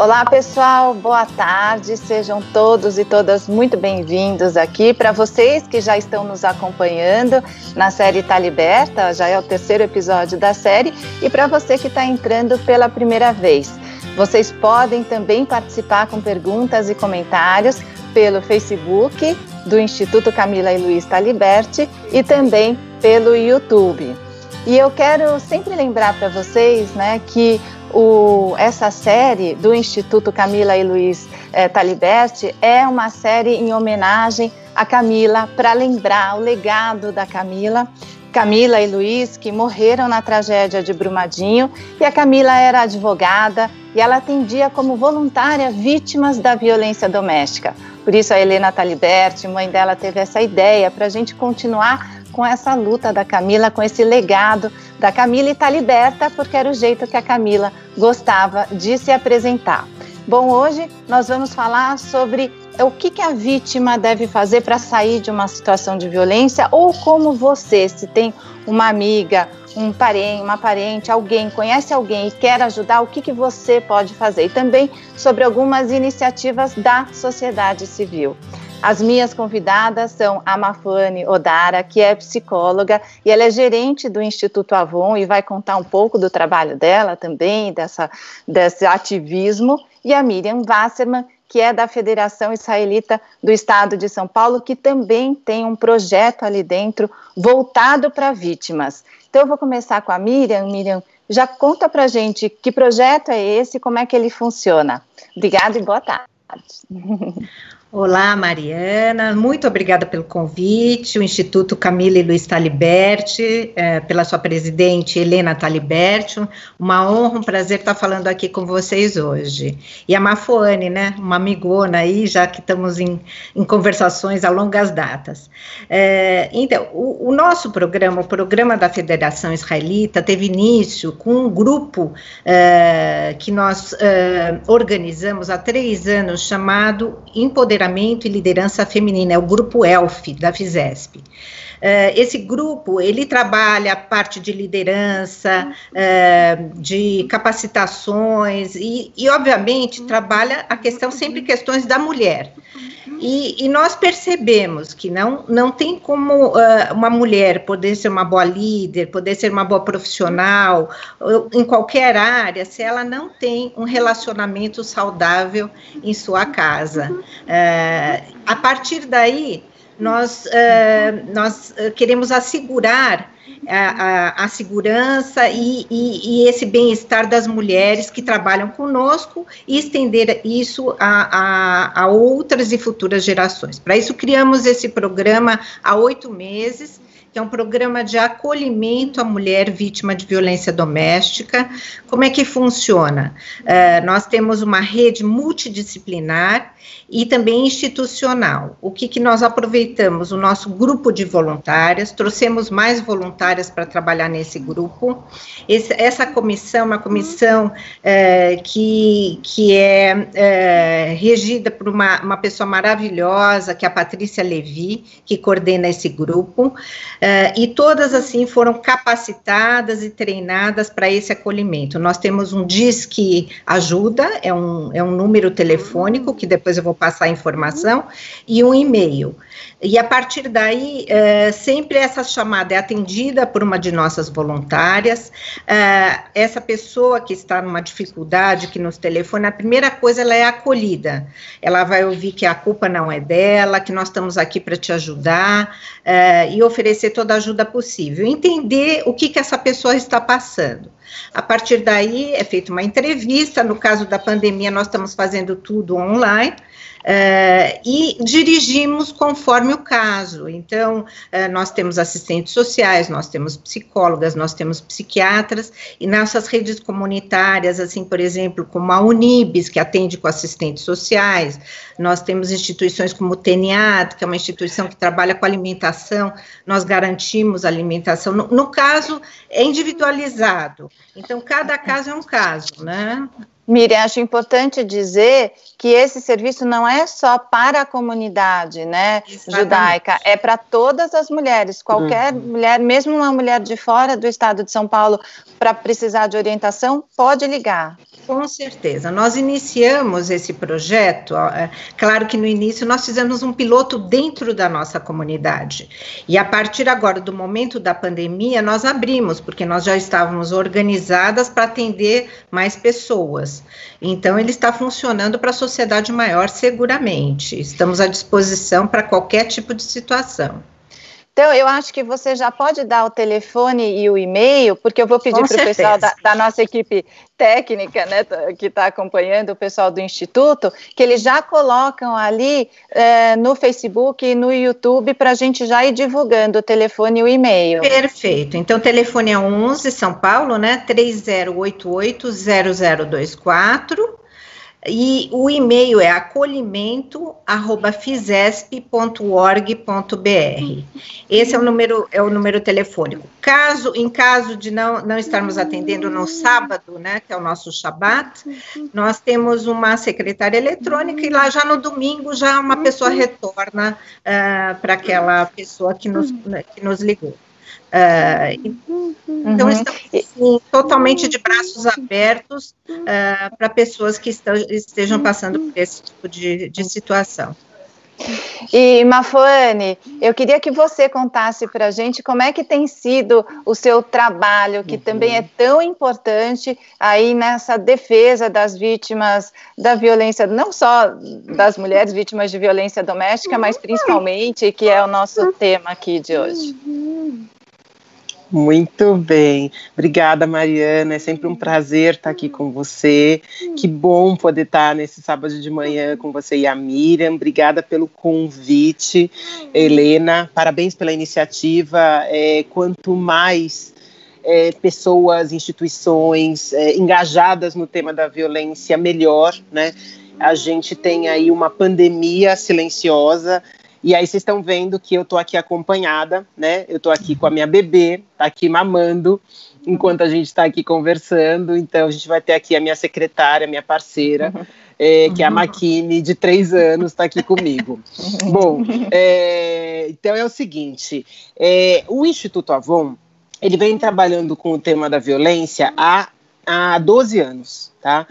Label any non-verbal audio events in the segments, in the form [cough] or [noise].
Olá, pessoal, boa tarde. Sejam todos e todas muito bem-vindos aqui. Para vocês que já estão nos acompanhando na série Tá Liberta, já é o terceiro episódio da série, e para você que está entrando pela primeira vez. Vocês podem também participar com perguntas e comentários pelo Facebook do Instituto Camila e Luiz Taliberti e também pelo YouTube. E eu quero sempre lembrar para vocês né, que o, essa série do Instituto Camila e Luiz é, Taliberti é uma série em homenagem a Camila, para lembrar o legado da Camila. Camila e Luiz, que morreram na tragédia de Brumadinho, e a Camila era advogada e ela atendia como voluntária vítimas da violência doméstica. Por isso a Helena Taliberti, mãe dela, teve essa ideia para a gente continuar com essa luta da Camila, com esse legado da Camila e está liberta porque era o jeito que a Camila gostava de se apresentar. Bom, hoje nós vamos falar sobre o que, que a vítima deve fazer para sair de uma situação de violência ou como você, se tem uma amiga, um parente, uma parente, alguém, conhece alguém e quer ajudar, o que, que você pode fazer? E também sobre algumas iniciativas da sociedade civil. As minhas convidadas são a Mafane Odara, que é psicóloga e ela é gerente do Instituto Avon e vai contar um pouco do trabalho dela também, dessa, desse ativismo, e a Miriam Wasserman, que é da Federação Israelita do Estado de São Paulo, que também tem um projeto ali dentro voltado para vítimas. Então eu vou começar com a Miriam. Miriam, já conta para gente que projeto é esse, como é que ele funciona. Obrigada e boa tarde. [laughs] Olá, Mariana, muito obrigada pelo convite, o Instituto Camila e Luiz Taliberti, é, pela sua presidente Helena Taliberti, uma honra, um prazer estar falando aqui com vocês hoje. E a Mafoane, né, uma amigona aí, já que estamos em, em conversações a longas datas. É, então, o, o, nosso programa, o programa da Federação Israelita, teve início com um grupo é, que nós organizamos há três anos, chamado Empoderamento Empoderamento e Liderança Feminina, é o grupo ELF da FISESP. Uh, esse grupo, ele trabalha a parte de liderança, uh, de capacitações e, e, obviamente, trabalha a questão, sempre questões da mulher. E, e nós percebemos que não, não tem como uh, uma mulher poder ser uma boa líder, poder ser uma boa profissional, em qualquer área, se ela não tem um relacionamento saudável em sua casa. a partir daí, nós, uh, nós eh, queremos assegurar a, a, a segurança e, e, e esse bem-estar das mulheres que trabalham conosco e estender isso a, a, a outras e futuras gerações. Para isso, criamos esse programa há oito meses que é um programa de acolhimento à mulher vítima de violência doméstica. Como é que funciona? Uh, nós temos uma rede multidisciplinar e também institucional. O que, que nós aproveitamos? O nosso grupo de voluntárias, trouxemos mais voluntárias para trabalhar nesse grupo. Esse, essa comissão, uma comissão uh, que, que é uh, regida por uma, uma pessoa maravilhosa, que é a Patrícia Levi, que coordena esse grupo. Uh, e todas, assim, foram capacitadas e treinadas para esse acolhimento. Nós temos um Disque Ajuda, é um, é um número telefônico, que depois eu vou passar a informação, e um e-mail. E a partir daí, uh, sempre essa chamada é atendida por uma de nossas voluntárias. Uh, essa pessoa que está numa dificuldade, que nos telefona, a primeira coisa ela é acolhida. Ela vai ouvir que a culpa não é dela, que nós estamos aqui para te ajudar uh, e oferecer toda a ajuda possível. Entender o que, que essa pessoa está passando. A partir daí é feita uma entrevista. No caso da pandemia, nós estamos fazendo tudo online. Uh, e dirigimos conforme o caso. Então, uh, nós temos assistentes sociais, nós temos psicólogas, nós temos psiquiatras, e nossas redes comunitárias, assim, por exemplo, como a Unibis, que atende com assistentes sociais, nós temos instituições como o TNAD, que é uma instituição que trabalha com alimentação, nós garantimos alimentação. No, no caso, é individualizado, então cada caso é um caso, né? Miriam, acho importante dizer que esse serviço não é só para a comunidade né, judaica, é para todas as mulheres. Qualquer uhum. mulher, mesmo uma mulher de fora do estado de São Paulo, para precisar de orientação, pode ligar. Com certeza. Nós iniciamos esse projeto, é, claro que no início nós fizemos um piloto dentro da nossa comunidade. E a partir agora do momento da pandemia, nós abrimos, porque nós já estávamos organizadas para atender mais pessoas. Então, ele está funcionando para a sociedade maior, seguramente. Estamos à disposição para qualquer tipo de situação. Então, eu acho que você já pode dar o telefone e o e-mail, porque eu vou pedir para o pessoal da, da, nossa equipe técnica, né, que está acompanhando o pessoal do Instituto, que eles já colocam ali é, no Facebook e no YouTube para a gente já ir divulgando o telefone e o e-mail. Perfeito. Então, o telefone é 11 São Paulo, né, 3088 0024 e o e-mail é acolhimento@fisesp.org.br. Esse é o número é o número telefônico. Caso em caso de não não estarmos atendendo no sábado, né, que é o nosso Shabat, nós temos uma secretária eletrônica e lá já no domingo já uma pessoa retorna uh, para aquela pessoa que nos que nos ligou. Uh, então, uhum. estamos assim, totalmente de braços abertos uh, para pessoas que estão, estejam passando por esse tipo de, de situação. E Mafane, eu queria que você contasse para a gente como é que tem sido o seu trabalho, que uhum. também é tão importante aí nessa defesa das vítimas da violência, não só das mulheres vítimas de violência doméstica, mas principalmente, que é o nosso tema aqui de hoje. Muito bem. Obrigada, Mariana. É sempre um prazer estar aqui com você. Que bom poder estar nesse sábado de manhã com você e a Miriam. Obrigada pelo convite, Helena. Parabéns pela iniciativa. É, quanto mais é, pessoas, instituições é, engajadas no tema da violência, melhor, né? A gente tem aí uma pandemia silenciosa e aí vocês estão vendo que eu estou aqui acompanhada, né? Eu estou aqui com a minha bebê, tá aqui mamando enquanto a gente está aqui conversando. Então a gente vai ter aqui a minha secretária, minha parceira, é, que é a Maquine, de três anos, está aqui comigo. Bom, é, então é o seguinte: é, o Instituto Avon ele vem trabalhando com o tema da violência há, há 12 anos, tá?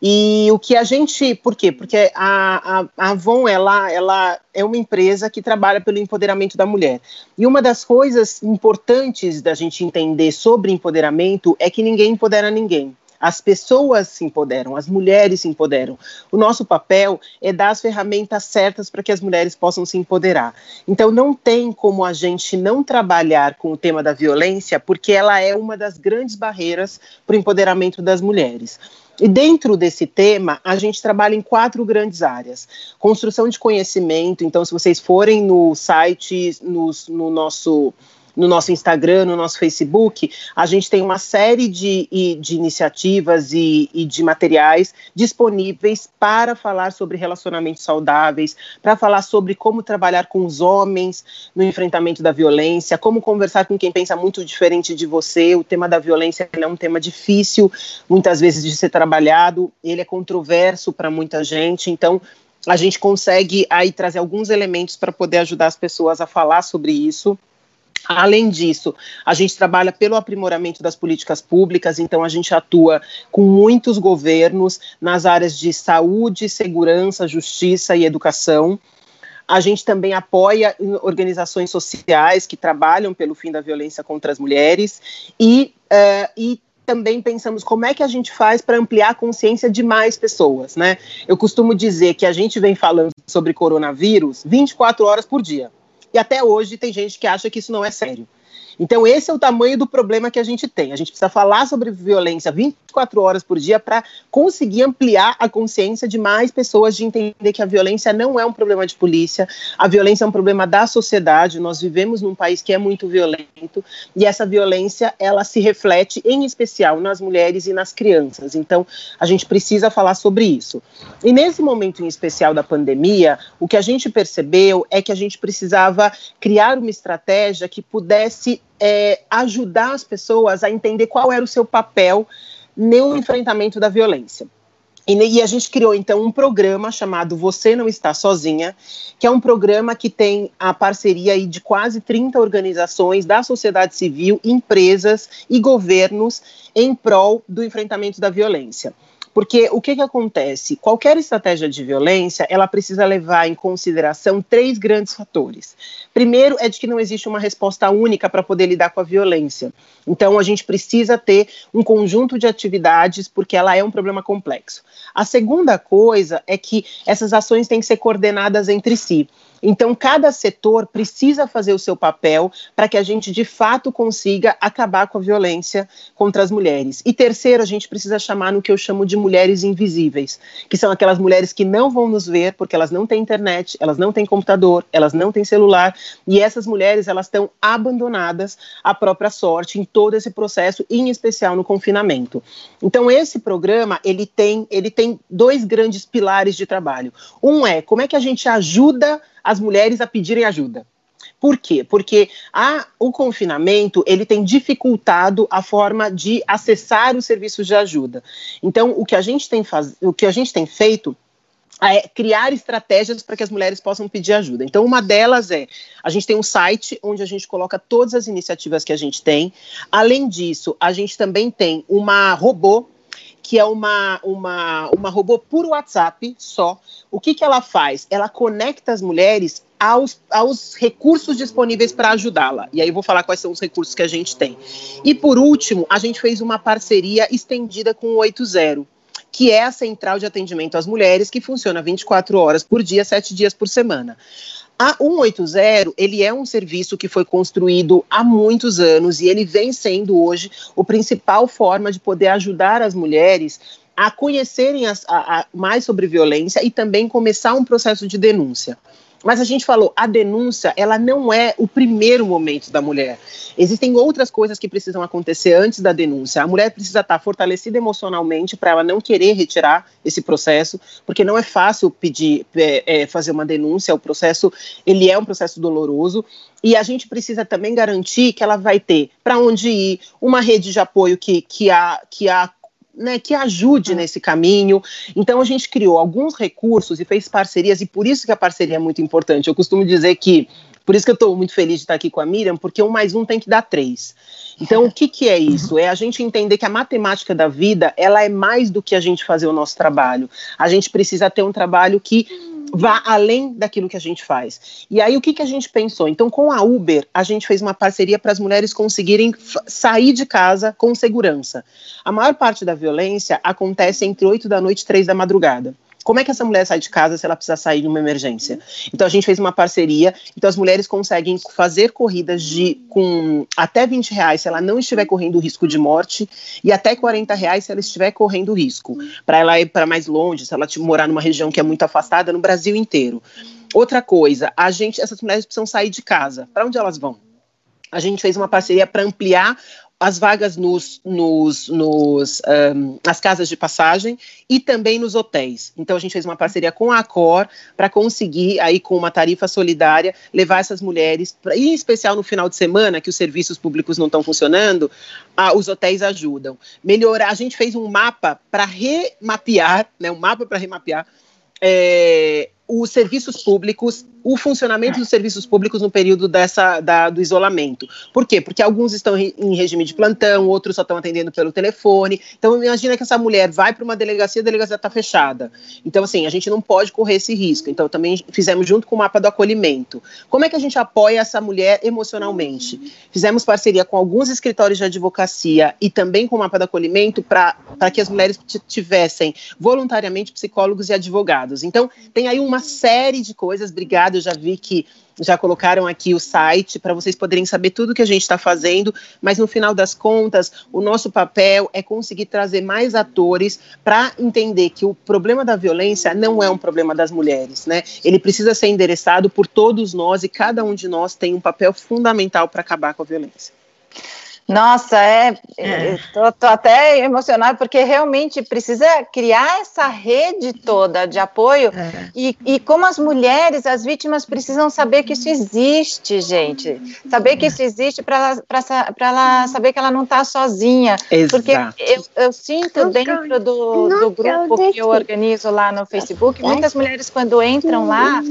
E o que a gente, por quê? Porque a, a, a Avon, ela, ela é uma empresa que trabalha pelo empoderamento da mulher. E uma das coisas importantes da gente entender sobre empoderamento é que ninguém empodera ninguém. As pessoas se empoderam, as mulheres se empoderam. O nosso papel é dar as ferramentas certas para que as mulheres possam se empoderar. Então, não tem como a gente não trabalhar com o tema da violência, porque ela é uma das grandes barreiras para o empoderamento das mulheres. E dentro desse tema, a gente trabalha em quatro grandes áreas: construção de conhecimento. Então, se vocês forem no site, nos, no nosso no nosso Instagram, no nosso Facebook, a gente tem uma série de, de iniciativas e, e, de materiais disponíveis para falar sobre relacionamentos saudáveis, para falar sobre como trabalhar com os homens no enfrentamento da violência, como conversar com quem pensa muito diferente de você. O tema da violência é um tema difícil, muitas vezes, de ser trabalhado, ele é controverso para muita gente, então a gente consegue aí trazer alguns elementos para poder ajudar as pessoas a falar sobre isso. Além disso, a gente trabalha pelo aprimoramento das políticas públicas, então a gente atua com muitos governos nas áreas de saúde, segurança, justiça e educação. A gente também apoia organizações sociais que trabalham pelo fim da violência contra as mulheres e, uh, e também pensamos como é que a gente faz para ampliar a consciência de mais pessoas, né? Eu costumo dizer que a gente vem falando sobre coronavírus 24 horas por dia. E até hoje tem gente que acha que isso não é sério. Então, esse é o tamanho do problema que a gente tem. A gente precisa falar sobre violência 24 horas por dia para conseguir ampliar a consciência de mais pessoas de entender que a violência não é um problema de polícia, a violência é um problema da sociedade. Nós vivemos num país que é muito violento e essa violência ela se reflete em especial nas mulheres e nas crianças. Então, a gente precisa falar sobre isso. E nesse momento em especial da pandemia, o que a gente percebeu é que a gente precisava criar uma estratégia que pudesse é, ajudar as pessoas a entender qual era o seu papel no enfrentamento da violência. E, e, a gente criou então um programa chamado Você Não Está Sozinha, que é um programa que tem a parceria de quase 30 organizações da sociedade civil, empresas e governos em prol do enfrentamento da violência. Porque o que, que acontece? Qualquer estratégia de violência, ela precisa levar em consideração três grandes fatores. Primeiro é de que não existe uma resposta única para poder lidar com a violência. Então, a gente precisa ter um conjunto de atividades, porque ela é um problema complexo. A segunda coisa é que essas ações têm que ser coordenadas entre si. Então, cada setor precisa fazer o seu papel para que a gente, de fato, consiga acabar com a violência contra as mulheres. E terceiro, a gente precisa chamar no que eu chamo de mulheres invisíveis, que são aquelas mulheres que não vão nos ver porque elas não têm internet, elas não têm computador, elas não têm celular, e essas mulheres, elas estão abandonadas à própria sorte em todo esse processo, em especial no confinamento. Então, esse programa, ele tem, ele tem dois grandes pilares de trabalho. Um é como é que a gente ajuda as mulheres a pedirem ajuda. Por quê? Porque a, o confinamento ele tem dificultado a forma de acessar os serviços de ajuda. Então, o que a gente tem, faz, o que a gente tem feito é criar estratégias para que as mulheres possam pedir ajuda. Então, uma delas é: a gente tem um site onde a gente coloca todas as iniciativas que a gente tem. Além disso, a gente também tem uma robô que é uma, uma, uma robô por WhatsApp só. O que, que ela faz? Ela conecta as mulheres aos, aos recursos disponíveis para ajudá-la. E aí eu vou falar quais são os recursos que a gente tem. E por último, a gente fez uma parceria estendida com o 80 que é a central de atendimento às mulheres, que funciona 24 horas por dia, 7 dias por semana. A 180, ele é um serviço que foi construído há muitos anos e ele vem sendo hoje o principal forma de poder ajudar as mulheres a conhecerem as, a, a, mais sobre violência e também começar um processo de denúncia. Mas a gente falou, a denúncia, ela não é o primeiro momento da mulher. Existem outras coisas que precisam acontecer antes da denúncia. A mulher precisa estar fortalecida emocionalmente para ela não querer retirar esse processo, porque não é fácil pedir, é, é, fazer uma denúncia. O processo, ele é um processo doloroso. E a gente precisa também garantir que ela vai ter para onde ir, uma rede de apoio que, que, a, que a né, que ajude nesse caminho. Então a gente criou alguns recursos e fez parcerias, e por isso que a parceria é muito importante. Eu costumo dizer que, por isso que eu estou muito feliz de estar aqui com a Miriam, porque um mais um tem que dar três. Então, o que, que é isso? É a gente entender que a matemática da vida ela é mais do que a gente fazer o nosso trabalho. A gente precisa ter um trabalho que vá além daquilo que a gente faz. E aí o que, que a gente pensou? Então, com a Uber, a gente fez uma parceria para as mulheres conseguirem sair de casa com segurança. A maior parte da violência acontece entre 8 da noite e 3 da madrugada. Como é que essa mulher sai de casa se ela precisa sair de uma emergência? Então a gente fez uma parceria, então as mulheres conseguem fazer corridas de com até 20 reais se ela não estiver correndo risco de morte e até 40 reais se ela estiver correndo risco. Para ela ir para mais longe, se ela morar numa região que é muito afastada, no Brasil inteiro. Outra coisa, a gente, essas mulheres precisam sair de casa. Para onde elas vão? a gente fez uma parceria para ampliar as vagas nos, nos, nos um, nas casas de passagem e também nos hotéis. Então a gente fez uma parceria com a Acor para conseguir aí com uma tarifa solidária levar essas mulheres, pra, em especial no final de semana que os serviços públicos não estão funcionando, a, os hotéis ajudam. Melhorar, a gente fez um mapa para remapear, né, um mapa para remapear é, os serviços públicos, o funcionamento dos serviços públicos no período dessa, da, do isolamento. Por quê? Porque alguns estão em regime de plantão, outros só estão atendendo pelo telefone. Então, imagina que essa mulher vai para uma delegacia, a delegacia está fechada. Então, assim, a gente não pode correr esse risco. Então, também fizemos junto com o mapa do acolhimento. Como é que a gente apoia essa mulher emocionalmente? Fizemos parceria com alguns escritórios de advocacia e também com o mapa do acolhimento para que as mulheres tivessem voluntariamente psicólogos e advogados. Então, tem aí uma série de coisas. Obrigada, eu já vi que já colocaram aqui o site para vocês poderem saber tudo que a gente está fazendo, mas no final das contas, o nosso papel é conseguir trazer mais atores para entender que o problema da violência não é um problema das mulheres, né? Ele precisa ser endereçado por todos nós e cada um de nós tem um papel fundamental para acabar com a violência. Nossa, é, é. Tô, tô, até emocionada porque realmente precisa criar essa rede toda de apoio é. e, e como as mulheres, as vítimas precisam saber que isso existe, gente, saber que isso existe para ela, ela saber que ela não está sozinha, Exato. porque eu, eu sinto dentro do, do grupo que eu organizo lá no Facebook, muitas mulheres quando entram lá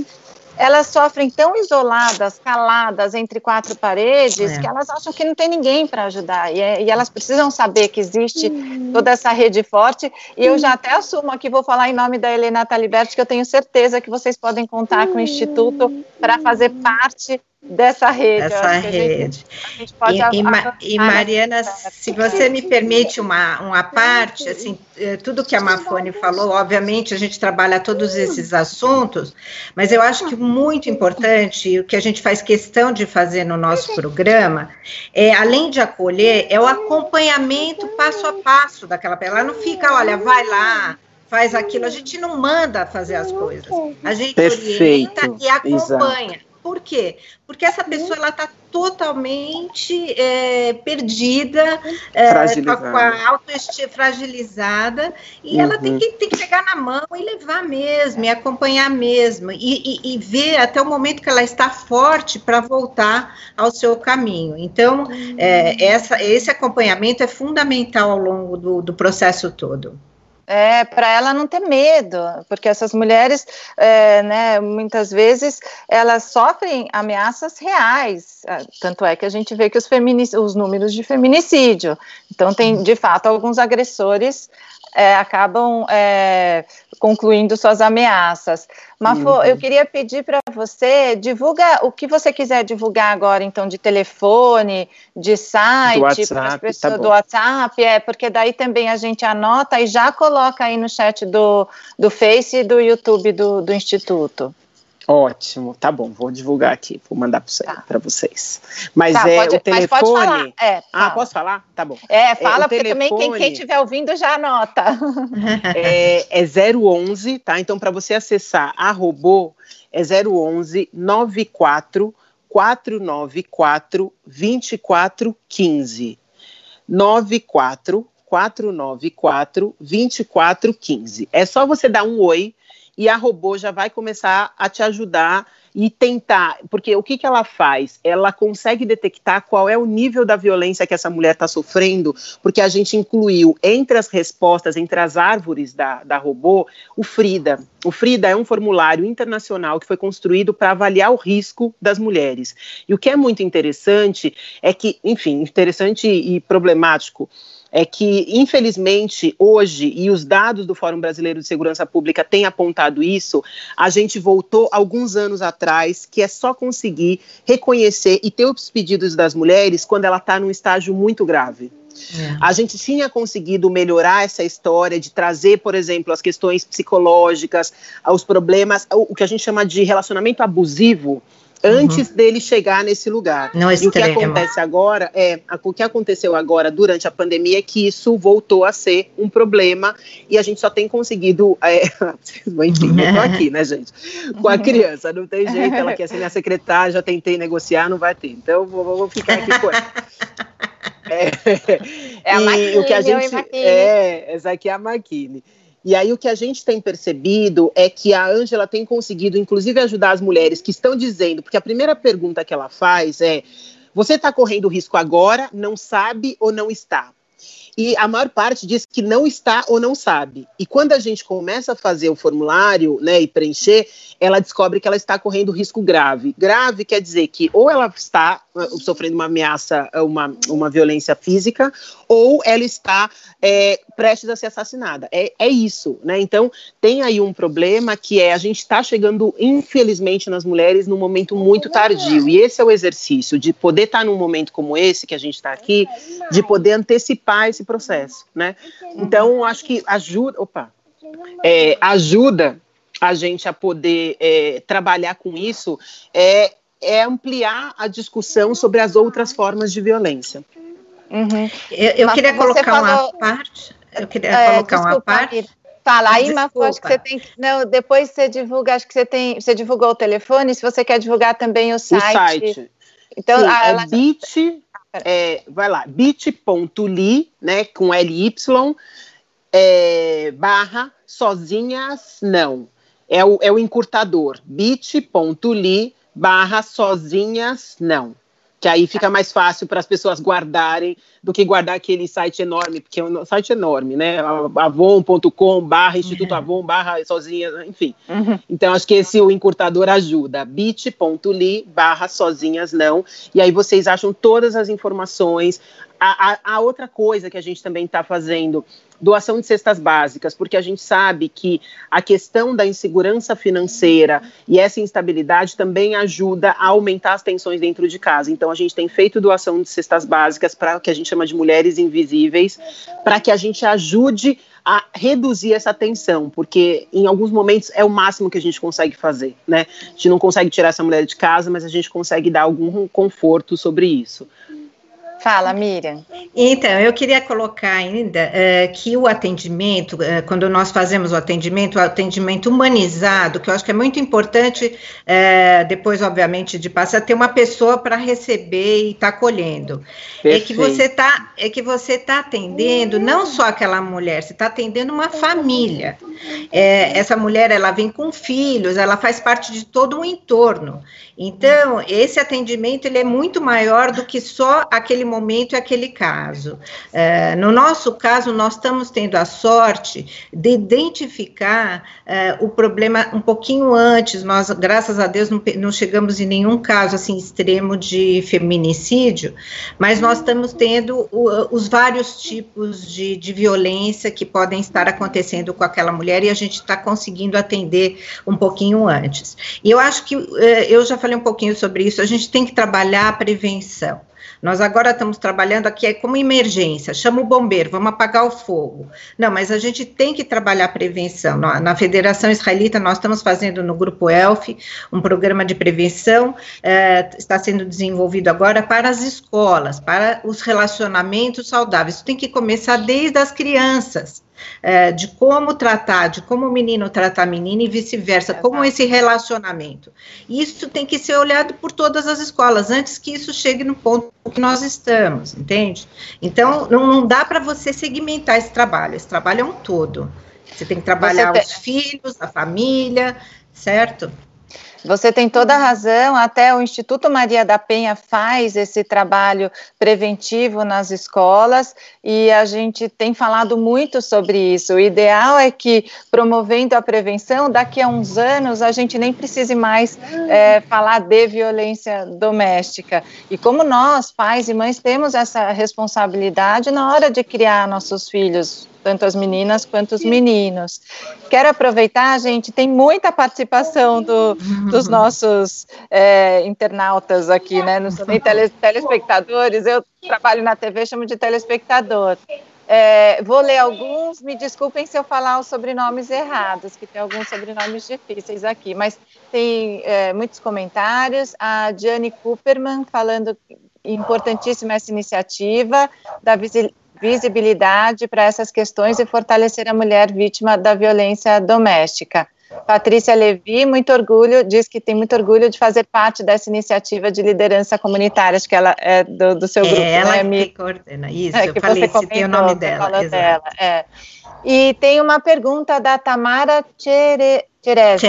elas sofrem tão isoladas, caladas entre quatro paredes, é. que elas acham que não tem ninguém para ajudar. E, é, e, elas precisam saber que existe uhum. toda essa rede forte. E eu já até assumo aqui, vou falar em nome da Helena Taliberti, que eu tenho certeza que vocês podem contar com o Instituto para fazer parte dessa rede. Essa rede. A gente, a gente e, e, e, Mariana, se você me permite uma, uma parte, assim, eh, tudo que a Mafone falou, obviamente a gente trabalha todos esses assuntos, mas eu acho que muito importante, o que a gente faz questão de fazer no nosso programa, é, além de acolher, é o acompanhamento passo a passo daquela pessoa. Ela não fica, olha, vai lá, faz aquilo, a gente não manda fazer as coisas, a gente Perfeito. orienta e acompanha. Exato. Por quê? Porque essa pessoa ela está totalmente é, perdida, é, com a autoestima fragilizada, e uhum. ela tem uhum. que, tem que pegar na mão e levar mesmo, e acompanhar mesmo, e, e, e ver até o momento que ela está forte para voltar ao seu caminho. Então, é, essa, esse acompanhamento é fundamental ao longo do, do processo todo. É, para ela não ter medo, porque essas mulheres, é, né, muitas vezes, elas sofrem ameaças reais. É, tanto é que a gente vê que os, os números de feminicídio. Então, tem, de fato, alguns agressores é, acabam é, concluindo suas ameaças. Mafo, uhum. eu queria pedir para você, divulga o que você quiser divulgar agora, então, de telefone, de site, para as pessoas tá do WhatsApp, é, porque daí também a gente anota e já coloca aí no chat do, do Face e do YouTube do, do Instituto. Ótimo, tá bom, vou divulgar aqui, vou mandar para tá. vocês. Mas tá, é pode, o telefone. É, ah, posso falar? Tá bom. É, fala, é, porque telefone... também quem estiver ouvindo já anota. [laughs] É, é 011, tá? Então, para você acessar a robô, é 011 94 494 2415. 94 494 2415. É só você dar um oi e a robô já vai começar a te ajudar e tentar, porque o que, que ela faz? Ela consegue detectar qual é o nível da violência que essa mulher está sofrendo, porque a gente incluiu entre as respostas, entre as árvores da, da robô, o FRIDA. O FRIDA é um formulário internacional que foi construído para avaliar o risco das mulheres. E o que é muito interessante é que, enfim, interessante e problemático é que, infelizmente, hoje, e os dados do Fórum Brasileiro de Segurança Pública têm apontado isso, a gente voltou alguns anos atrás, que é só conseguir reconhecer e ter os pedidos das mulheres quando ela está num estágio muito grave. É. A gente tinha conseguido melhorar essa história de trazer, por exemplo, as questões psicológicas, os problemas, o que a gente chama de relacionamento abusivo, antes uhum. dele chegar nesse lugar. Não e o que acontece agora é o que aconteceu agora durante a pandemia é que isso voltou a ser um problema e a gente só tem conseguido, é, [laughs] enfim, eu tô aqui, né, gente, com a criança, não tem jeito, ela quer ser minha secretária, já tentei negociar, não vai ter, então vou, vou ficar aqui com ela. É, [laughs] é a Maquine, o que a gente, é, essa aqui é a Maquine. E aí o que a gente tem percebido é que a Ângela tem conseguido, inclusive, ajudar as mulheres que estão dizendo, porque a primeira pergunta que ela faz é: você está correndo risco agora, não sabe ou não está? E a maior parte diz que não está ou não sabe. E quando a gente começa a fazer o formulário, né, e preencher, ela descobre que ela está correndo risco grave. Grave quer dizer que ou ela está uh, sofrendo uma ameaça, uma, uma violência física, ou ela está é, prestes a ser assassinada. É, é isso, né? Então, tem aí um problema que é a gente está chegando, infelizmente, nas mulheres num momento muito tardio. E esse é o exercício de poder estar tá num momento como esse que a gente está aqui, de poder antecipar esse processo, né? Então, acho que ajuda, opa, é, ajuda a gente a poder é, trabalhar com isso é, é ampliar a discussão sobre as outras formas de violência. Uhum. Eu, eu queria colocar falou, uma parte. Eu queria é, colocar desculpa, uma parte. Fala aí, mas acho que você tem que. Não, depois você divulga, acho que você tem. Você divulgou o telefone, se você quer divulgar também o site. O site. Então, Sim, a, é ela... bit é, vai lá, bit.ly, né, com LY, é, barra sozinhas não. É o, é o encurtador, bit.ly barra sozinhas não que aí fica mais fácil para as pessoas guardarem do que guardar aquele site enorme, porque é um site enorme, né? avon.com barra Instituto uhum. Avon barra sozinhas, enfim. Uhum. Então, acho que esse o encurtador ajuda, bit.ly barra sozinhas não, e aí vocês acham todas as informações. A, a, a outra coisa que a gente também está fazendo doação de cestas básicas, porque a gente sabe que a questão da insegurança financeira e essa instabilidade também ajuda a aumentar as tensões dentro de casa. Então, a gente tem feito doação de cestas básicas para o que a gente chama de mulheres invisíveis, para que a gente ajude a reduzir essa tensão, porque em alguns momentos é o máximo que a gente consegue fazer, né? A gente não consegue tirar essa mulher de casa, mas a gente consegue dar algum conforto sobre isso. Fala, Miriam. Então, eu queria colocar ainda uh, que o atendimento, uh, quando nós fazemos o atendimento, o atendimento humanizado, que eu acho que é muito importante, uh, depois, obviamente, de passar, ter uma pessoa para receber e estar tá acolhendo. É que você está é que você tá atendendo não só aquela mulher, você está atendendo uma família. É, essa mulher, ela vem com filhos, ela faz parte de todo um entorno. Então, esse atendimento ele é muito maior do que só aquele momento e aquele caso. Uh, no nosso caso, nós estamos tendo a sorte de identificar uh, o problema um pouquinho antes. Nós, graças a Deus, não, não chegamos em nenhum caso assim extremo de feminicídio, mas nós estamos tendo o, os vários tipos de, de violência que podem estar acontecendo com aquela mulher e a gente está conseguindo atender um pouquinho antes. E eu acho que uh, eu já falei um pouquinho sobre isso, a gente tem que trabalhar a prevenção. Nós agora estamos trabalhando aqui é como emergência, chama o bombeiro, vamos apagar o fogo. Não, mas a gente tem que trabalhar a prevenção. Na, na Federação Israelita, nós estamos fazendo no Grupo ELF um programa de prevenção, é, está sendo desenvolvido agora para as escolas, para os relacionamentos saudáveis. Isso tem que começar desde as crianças é, de como tratar, de como o menino trata a menina e vice-versa, como esse relacionamento. Isso tem que ser olhado por todas as escolas, antes que isso chegue no ponto que nós estamos, entende? Então, não, não dá para você segmentar esse trabalho, esse trabalho é um todo. Você tem que trabalhar os filhos, a família, certo? Você tem toda a razão, até o Instituto Maria da Penha faz esse trabalho preventivo nas escolas e a gente tem falado muito sobre isso. O ideal é que, promovendo a prevenção, daqui a uns anos a gente nem precise mais é, falar de violência doméstica. E como nós, pais e mães, temos essa responsabilidade na hora de criar nossos filhos, tanto as meninas quanto os meninos. Quero aproveitar, gente, tem muita participação do, dos [laughs] nossos é, internautas aqui, né? Não são nem telespectadores, eu trabalho na TV, chamo de telespectador. É, vou ler alguns, me desculpem se eu falar os sobrenomes errados, que tem alguns sobrenomes difíceis aqui, mas tem é, muitos comentários. A Diane Cooperman falando importantíssima essa iniciativa da visibilidade para essas questões e fortalecer a mulher vítima da violência doméstica. Patrícia Levi, muito orgulho, diz que tem muito orgulho de fazer parte dessa iniciativa de liderança comunitária, acho que ela é do, do seu é grupo, ela né, que coordena, isso, é, eu falei, tem o nome dela, dela é. E tem uma pergunta da Tamara Tere, Teresnia.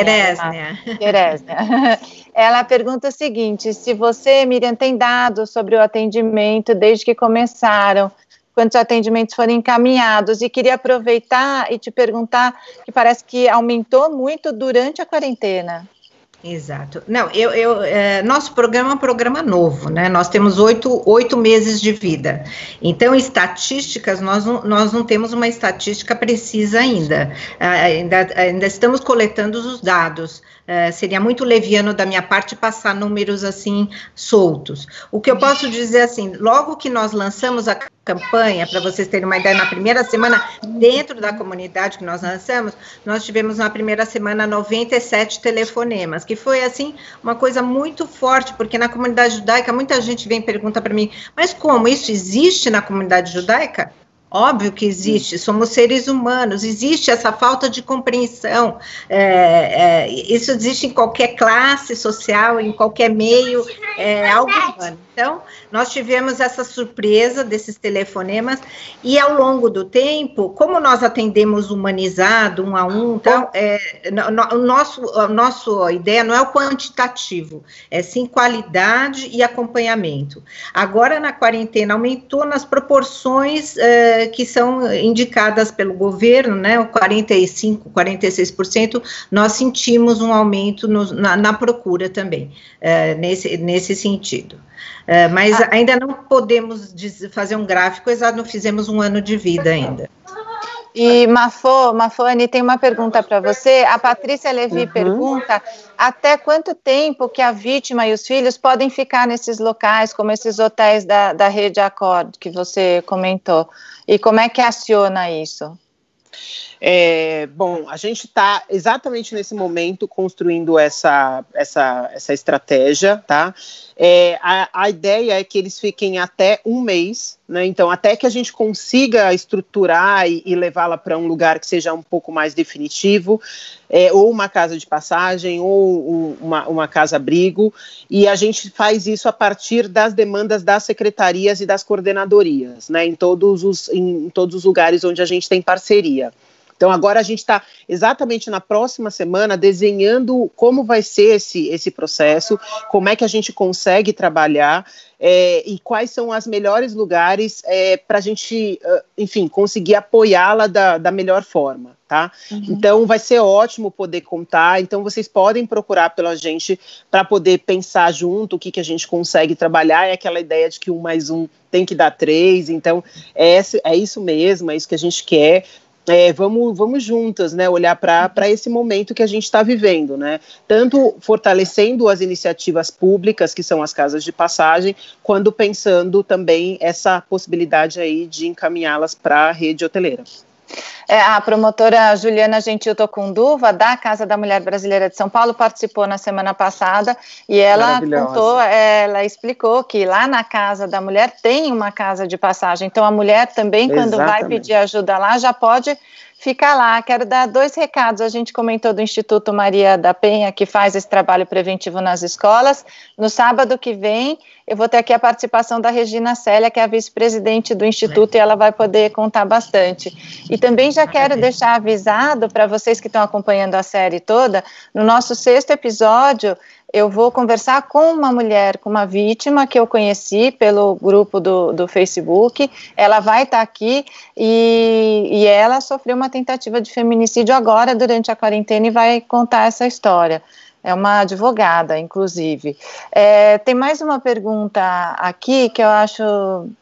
[laughs] Ela pergunta o seguinte: se você, Miriam, tem dados sobre o atendimento desde que começaram, quantos atendimentos foram encaminhados. E queria aproveitar e te perguntar que parece que aumentou muito durante a quarentena. Exato. Não, eu, eu é, nosso programa é um programa novo, né? Nós temos oito, oito meses de vida. Então, estatísticas, nós não, nós não temos uma estatística precisa ainda. ainda, ainda estamos coletando os dados. É, seria muito leviano da minha parte passar números assim soltos. O que eu posso dizer assim, logo que nós lançamos a campanha, para vocês terem uma ideia, na primeira semana, dentro da comunidade que nós lançamos, nós tivemos na primeira semana 97 telefonemas, que foi assim uma coisa muito forte, porque na comunidade judaica muita gente vem e pergunta para mim, mas como isso existe na comunidade judaica? Óbvio que existe, somos seres humanos, existe essa falta de compreensão. É, é, isso existe em qualquer classe social, em qualquer meio, é algo humano. Então, nós tivemos essa surpresa desses telefonemas, e ao longo do tempo, como nós atendemos humanizado, um a um, então, é, no, nosso, a nossa ideia não é o quantitativo, é sim qualidade e acompanhamento. Agora, na quarentena, aumentou nas proporções é, que são indicadas pelo governo, né, o 45%, 46%, nós sentimos um aumento no, na, na, procura também, é, nesse, nesse sentido. É, mas ah. ainda não podemos fazer um gráfico exato, não fizemos um ano de vida ainda. E Mafô, Mafone, tem uma pergunta para você. A Patrícia Levi uhum. pergunta até quanto tempo que a vítima e os filhos podem ficar nesses locais, como esses hotéis da, da rede Acord que você comentou, e como é que aciona isso? É, bom, a gente está exatamente nesse momento construindo essa, essa, essa estratégia, tá? É, a, a, ideia é que eles fiquem até um mês, né? Então, até que a gente consiga estruturar e, e levá-la para um lugar que seja um pouco mais definitivo, é, ou uma casa de passagem, ou um, uma, uma casa-abrigo, e a gente faz isso a partir das demandas das secretarias e das coordenadorias, né? Em todos os, em, em todos os lugares onde a gente tem parceria. Então, agora a gente está exatamente na próxima semana desenhando como vai ser esse, esse processo, como é que a gente consegue trabalhar é, e quais são os melhores lugares é, para a gente, enfim, conseguir apoiá-la da, da melhor forma, tá? Uhum. Então, vai ser ótimo poder contar. Então, vocês podem procurar pela gente para poder pensar junto o que, que a gente consegue trabalhar. É aquela ideia de que um mais um tem que dar três. Então, é, é isso mesmo, é isso que a gente quer é, vamos, vamos juntas, né, olhar para esse momento que a gente está vivendo, né, tanto fortalecendo as iniciativas públicas, que são as casas de passagem, quando pensando também essa possibilidade aí de encaminhá-las para a rede hoteleira. É, a promotora Juliana Gentil Tocunduva, da Casa da Mulher Brasileira de São Paulo, participou na semana passada e ela contou, ela explicou que lá na Casa da Mulher tem uma casa de passagem. Então a mulher também, quando Exatamente. vai pedir ajuda lá, já pode fica lá. Quero dar dois recados. A gente comentou do Instituto Maria da Penha, que faz esse trabalho preventivo nas escolas. No sábado que vem, eu vou ter aqui a participação da Regina Célia, que é a vice-presidente do Instituto, e ela vai poder contar bastante. E também já quero deixar avisado para vocês que estão acompanhando a série toda, no nosso sexto episódio, eu vou conversar com uma mulher, com uma vítima que eu conheci pelo grupo do, do Facebook. Ela vai estar tá aqui e, e ela sofreu uma tentativa de feminicídio agora durante a quarentena e vai contar essa história. É uma advogada, inclusive. É, tem mais uma pergunta aqui que eu acho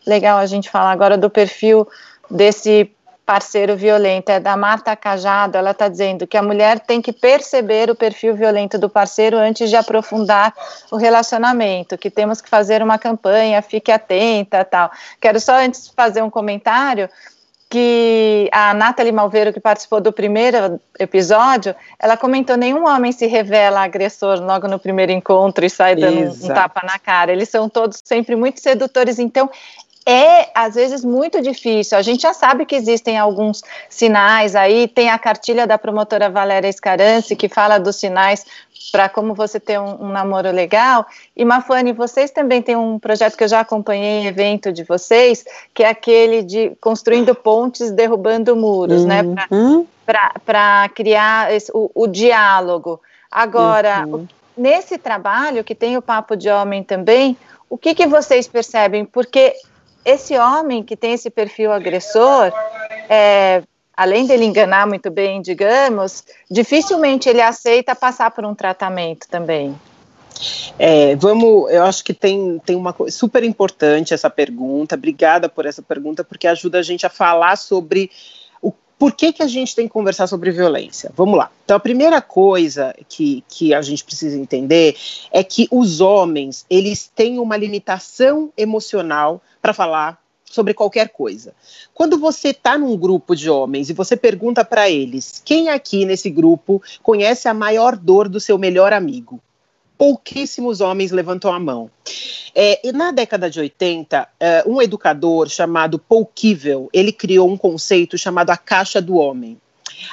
legal a gente falar agora do perfil desse parceiro violento, é da Marta Cajado, ela está dizendo que a mulher tem que perceber o perfil violento do parceiro antes de aprofundar o relacionamento, que temos que fazer uma campanha, fique atenta, tal. Quero só antes fazer um comentário, que a Nathalie Malveiro, que participou do primeiro episódio, ela comentou: nenhum homem se revela agressor logo no primeiro encontro e sai dando um, um tapa na cara. Eles são todos sempre muito sedutores. Então, é às vezes muito difícil. A gente já sabe que existem alguns sinais aí, tem a cartilha da promotora Valéria Escarance que fala dos sinais para como você ter um, um, namoro legal. E Mafane, vocês também têm um projeto que eu já acompanhei em evento de vocês, que é aquele de construindo pontes, derrubando muros, né? uhum. né? Para criar esse, o, o, diálogo. Agora, uhum. nesse trabalho que tem o papo de homem também, o que, que vocês percebem? Porque esse homem que tem esse perfil agressor, é, além dele enganar muito bem, digamos, dificilmente ele aceita passar por um tratamento também. É, vamos, eu acho que tem, tem uma coisa super importante essa pergunta. Obrigada por essa pergunta, porque ajuda a gente a falar sobre por que, que a gente tem que conversar sobre violência? Vamos lá. Então, a primeira coisa que, que a gente precisa entender é que os homens, eles têm uma limitação emocional para falar sobre qualquer coisa. Quando você está num grupo de homens e você pergunta para eles quem aqui nesse grupo conhece a maior dor do seu melhor amigo, pouquíssimos homens levantam a mão. É, na década de 80, é, um educador chamado Paul Kivel, ele criou um conceito chamado a caixa do homem.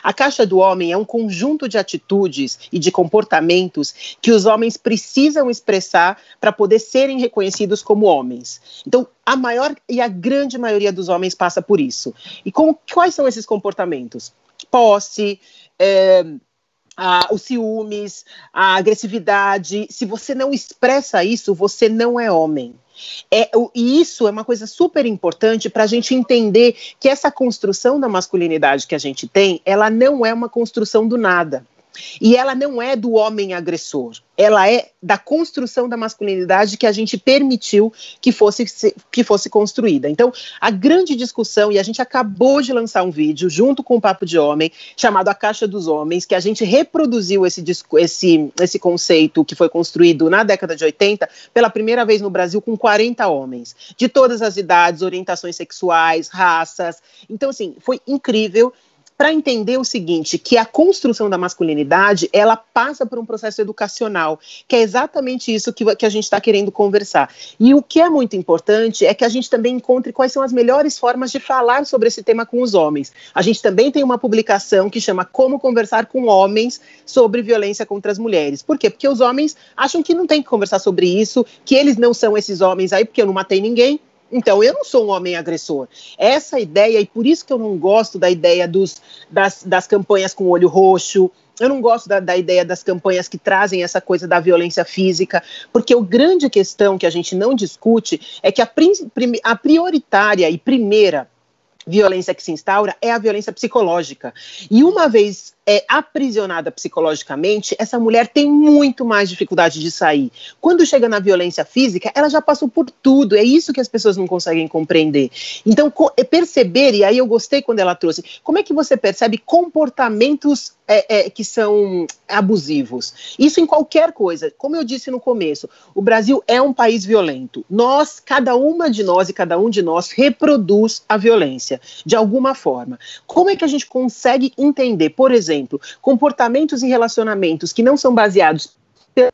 A caixa do homem é um conjunto de atitudes e de comportamentos que os homens precisam expressar para poder serem reconhecidos como homens. Então, a maior e a grande maioria dos homens passa por isso. E com, quais são esses comportamentos? Posse, é, ah, os ciúmes, a agressividade. Se você não expressa isso, você não é homem. É, e isso é uma coisa super importante para a gente entender que essa construção da masculinidade que a gente tem, ela não é uma construção do nada. E ela não é do homem agressor, ela é da construção da masculinidade que a gente permitiu que fosse, que fosse construída. Então, a grande discussão, e a gente acabou de lançar um vídeo junto com o Papo de Homem, chamado A Caixa dos Homens, que a gente reproduziu esse, esse, esse conceito que foi construído na década de 80 pela primeira vez no Brasil com 40 homens, de todas as idades, orientações sexuais, raças. Então, assim, foi incrível para entender o seguinte, que a construção da masculinidade, ela passa por um processo educacional, que é exatamente isso que, que a gente está querendo conversar. E o que é muito importante é que a gente também encontre quais são as melhores formas de falar sobre esse tema com os homens. A gente também tem uma publicação que chama Como Conversar com Homens sobre Violência contra as Mulheres. Por quê? Porque os homens acham que não tem que conversar sobre isso, que eles não são esses homens aí, porque eu não matei ninguém, então, eu não sou um homem agressor. Essa ideia, e por isso que eu não gosto da ideia dos, das, das campanhas com olho roxo, eu não gosto da, da, ideia das campanhas que trazem essa coisa da violência física, porque a grande questão que a gente não discute é que a, a prioritária e primeira violência que se instaura é a violência psicológica. E uma vez é, aprisionada psicologicamente, essa mulher tem muito mais dificuldade de sair. Quando chega na violência física, ela já passou por tudo. É isso que as pessoas não conseguem compreender. Então, é perceber, e aí eu gostei quando ela trouxe, como é que você percebe comportamentos é, é, que são abusivos? Isso em qualquer coisa. Como eu disse no começo, o Brasil é um país violento. Nós, cada uma de nós e cada um de nós, reproduz a violência de alguma forma. Como é que a gente consegue entender, por exemplo, comportamentos e relacionamentos que não são baseados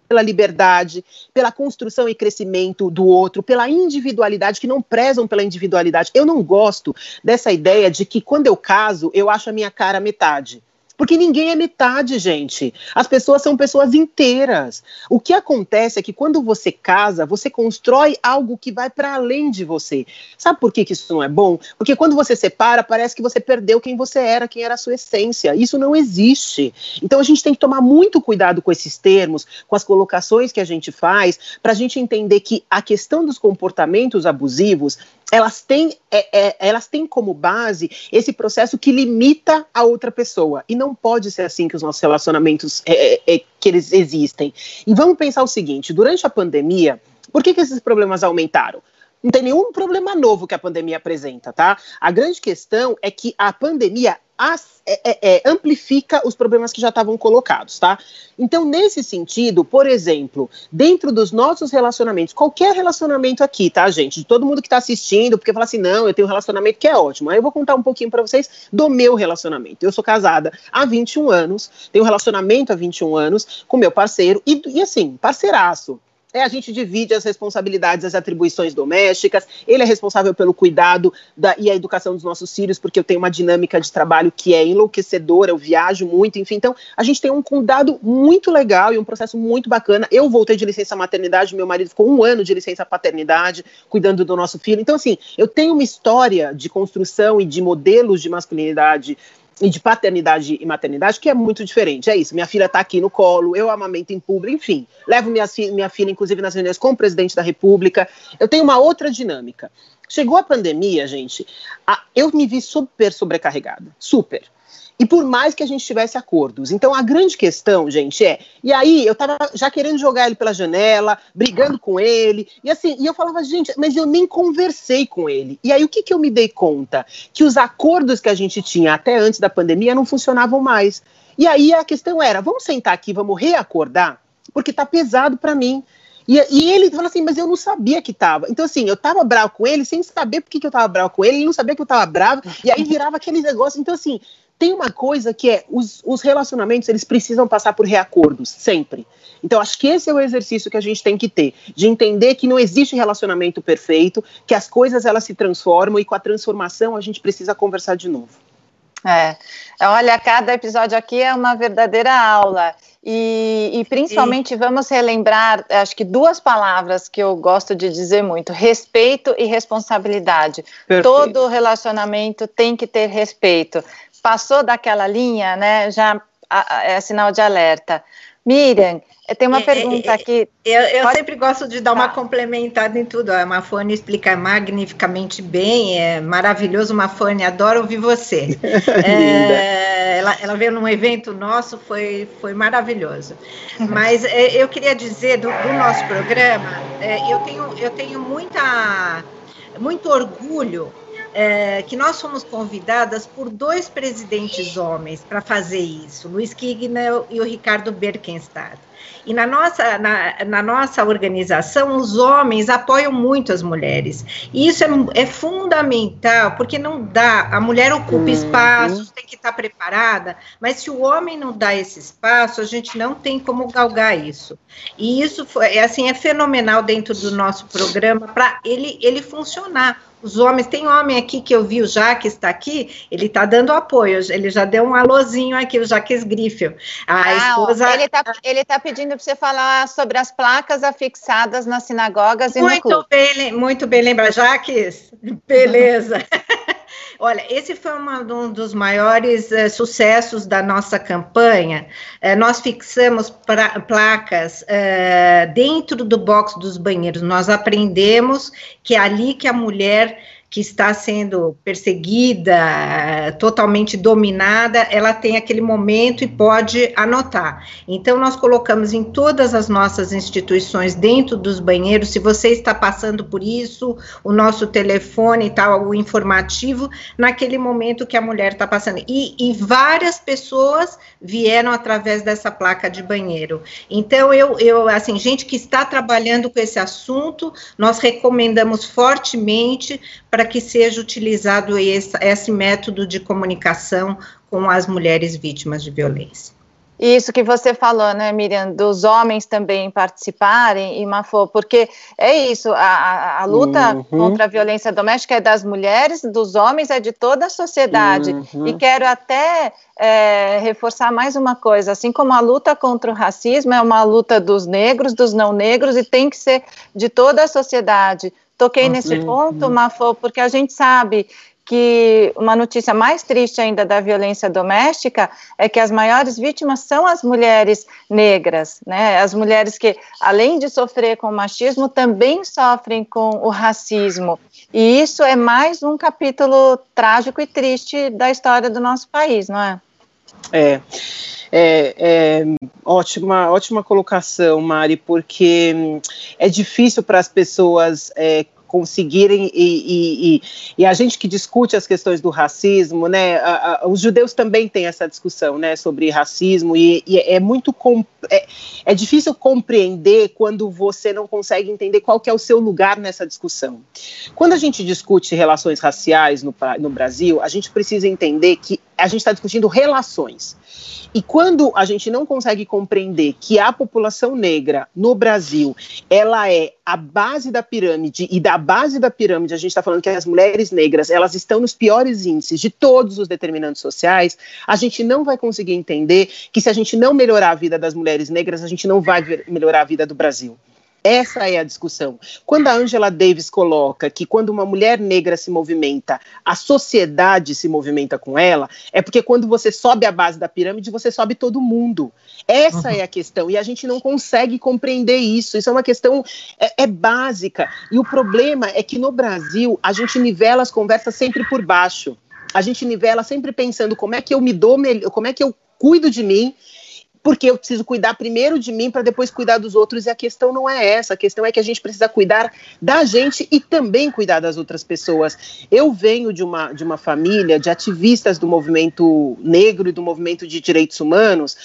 pela liberdade, pela construção e crescimento do outro, pela individualidade, que não prezam pela individualidade. Eu não gosto dessa ideia de que quando eu caso, eu acho a minha cara metade. Porque ninguém é metade, gente. As pessoas são pessoas inteiras. O que acontece é que quando você casa, você constrói algo que vai para além de você. Sabe por que, que isso não é bom? Porque quando você separa, parece que você perdeu quem você era, quem era a sua essência. Isso não existe. Então a gente tem que tomar muito cuidado com esses termos, com as colocações que a gente faz, para a gente entender que a questão dos comportamentos abusivos elas têm, é, é, elas têm como base esse processo que limita a outra pessoa. E não pode ser assim que os nossos relacionamentos é, é, é que eles existem. E vamos pensar o seguinte: durante a pandemia, por que, que esses problemas aumentaram? Não tem nenhum problema novo que a pandemia apresenta, tá? A grande questão é que a pandemia as, é, é, é, amplifica os problemas que já estavam colocados, tá? Então, nesse sentido, por exemplo, dentro dos nossos relacionamentos, qualquer relacionamento aqui, tá, gente? De todo mundo que está assistindo, porque fala assim, não, eu tenho um relacionamento que é ótimo. Aí eu vou contar um pouquinho para vocês do meu relacionamento. Eu sou casada há 21 anos, tenho um relacionamento há 21 anos com meu parceiro, e, e assim, parceiraço é, a gente divide as responsabilidades, as atribuições domésticas. Ele é responsável pelo cuidado da, e a educação dos nossos filhos, porque eu tenho uma dinâmica de trabalho que é enlouquecedora, eu viajo muito, enfim. Então, a gente tem um cuidado muito legal e um processo muito bacana. Eu voltei de licença maternidade, meu marido ficou um ano de licença paternidade, cuidando do nosso filho. Então, assim, eu tenho uma história de construção e de modelos de masculinidade e de paternidade e maternidade, que é muito diferente. É isso, minha filha está aqui no colo, eu amamento em público, enfim. Levo minha, minha filha, inclusive, nas reuniões com o presidente da República. Eu tenho uma outra dinâmica. Chegou a pandemia, gente, a, eu me vi super sobrecarregada, super e por mais que a gente tivesse acordos. Então a grande questão, gente, é. E aí eu tava já querendo jogar ele pela janela, brigando com ele, e assim, e eu falava, gente, mas eu nem conversei com ele. E aí o que, que eu me dei conta? Que os acordos que a gente tinha até antes da pandemia não funcionavam mais. E aí a questão era: vamos sentar aqui, vamos reacordar, porque tá pesado para mim. E, e, ele falou assim, mas eu não sabia que tava. Então, assim, eu tava bravo com ele sem saber por que, que eu tava bravo com ele, ele não sabia que eu tava bravo, e aí virava aquele negócio. Então, assim, tem uma coisa que é os, os relacionamentos eles precisam passar por reacordos sempre. Então acho que esse é o exercício que a gente tem que ter, de entender que não existe relacionamento perfeito, que as coisas elas se transformam e com a transformação a gente precisa conversar de novo. É, olha, cada episódio aqui é uma verdadeira aula. E, e, principalmente vamos relembrar, acho que duas palavras que eu gosto de dizer muito: respeito e responsabilidade. Perfeito. Todo relacionamento tem que ter respeito. Passou daquela linha, né? Já é sinal de alerta. Miriam, tem uma é, pergunta é, aqui. Eu, eu Pode... sempre gosto de dar uma tá. complementada em tudo. A Mafone explica magnificamente bem, é maravilhoso, Mafone, adoro ouvir você. [laughs] é, ela, ela, veio num evento nosso, foi, foi maravilhoso. Mas é, eu queria dizer do, do nosso programa, é, eu, tenho, eu tenho muita, muito orgulho é, que nós fomos convidadas por dois presidentes homens para fazer isso, Luiz Kignel e o Ricardo Berkenstadt. E na nossa, na, na, nossa organização, os homens apoiam muito as mulheres. E isso é, é fundamental, porque não dá. A mulher ocupa uhum. espaços, tem que estar preparada, mas se o homem não dá esse espaço, a gente não tem como galgar isso. E isso foi, é, assim, é fenomenal dentro do nosso programa para ele, ele funcionar os homens, tem homem aqui que eu vi, o Jaques está aqui, ele está dando apoio, ele já deu um alôzinho aqui, o Jaques Griffel. A ah, esposa... Ele está ele tá pedindo para você falar sobre as placas afixadas nas sinagogas e muito no clube. Bem, muito bem, lembra, Jaques? Beleza. [laughs] Olha, esse foi uma, um dos maiores é, sucessos da nossa campanha. É, nós fixamos pra, placas é, dentro do box dos banheiros. Nós aprendemos que é ali que a mulher que está sendo perseguida, totalmente dominada, ela tem aquele momento e pode anotar. Então, nós colocamos em todas as nossas instituições, dentro dos banheiros, se você está passando por isso, o nosso telefone e tal, o informativo, naquele momento que a mulher está passando. E, e várias pessoas vieram através dessa placa de banheiro. Então, eu, eu, assim, gente que está trabalhando com esse assunto, nós recomendamos fortemente para que seja utilizado esse, esse método de comunicação com as mulheres vítimas de violência. Isso que você falou, né, Miriam, dos homens também participarem, e Mafô, porque é isso, a, a luta uhum. contra a violência doméstica é das mulheres, dos homens, é de toda a sociedade. Uhum. E quero até é, reforçar mais uma coisa: assim como a luta contra o racismo é uma luta dos negros, dos não negros, e tem que ser de toda a sociedade. Toquei nesse ponto, Mafô, porque a gente sabe que uma notícia mais triste ainda da violência doméstica é que as maiores vítimas são as mulheres negras, né? As mulheres que, além de sofrer com o machismo, também sofrem com o racismo. E isso é mais um capítulo trágico e triste da história do nosso país, não é? É. É, é, ótima, ótima colocação, Mari, porque é difícil para as pessoas é, conseguirem e, e, e, e, a gente que discute as questões do racismo, né, a, a, os judeus também têm essa discussão, né, sobre racismo e, é muito é, é, difícil compreender quando você não consegue entender qual que é o seu lugar nessa discussão. Quando a gente discute relações raciais no, no Brasil, a gente precisa entender que a gente está discutindo relações. E quando a gente não consegue compreender que a população negra no Brasil, ela é a base da pirâmide, e da base da pirâmide a gente está falando que as mulheres negras, elas estão nos piores índices de todos os determinantes sociais, a gente não vai conseguir entender que se a gente não melhorar a vida das mulheres negras, a gente não vai melhorar a vida do Brasil. Essa é a discussão. Quando a Angela Davis coloca que quando uma mulher negra se movimenta, a sociedade se movimenta com ela, é porque quando você sobe a base da pirâmide, você sobe todo mundo. Essa uhum. é a questão. E a gente não consegue compreender isso. Isso é uma questão é, é básica. E o problema é que no Brasil a gente nivela as conversas sempre por baixo. A gente nivela sempre pensando como é que eu me dou, como é que eu cuido de mim porque eu preciso cuidar primeiro de mim para depois cuidar dos outros. E a questão não é essa, a questão é que a gente precisa cuidar da gente e também cuidar das outras pessoas. Eu venho de uma, de uma família de ativistas do movimento negro e do movimento de direitos humanos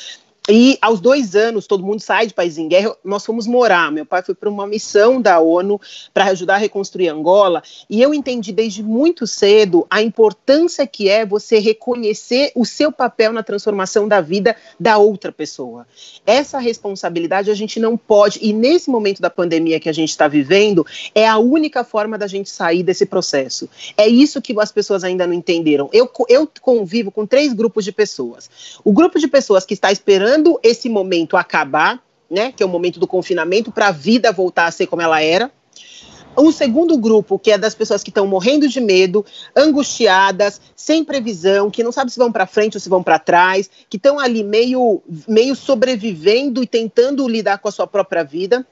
E aos dois anos, todo mundo sai de país em guerra, nós fomos morar. Meu pai foi para uma missão da ONU para ajudar a reconstruir Angola, e eu entendi desde muito cedo a importância que é você reconhecer o seu papel na transformação da vida da outra pessoa. Essa responsabilidade a gente não pode, e nesse momento da pandemia que a gente está vivendo, é a única forma da gente sair desse processo. É isso que as pessoas ainda não entenderam. Eu, eu convivo com três grupos de pessoas. O grupo de pessoas que está esperando quando esse momento acabar, né, que é o momento do confinamento, para a vida voltar a ser como ela era. Um segundo grupo, que é das pessoas que estão morrendo de medo, angustiadas, sem previsão, que não sabem se vão para frente ou se vão para trás, que estão ali meio, meio sobrevivendo e tentando lidar com a sua própria vida.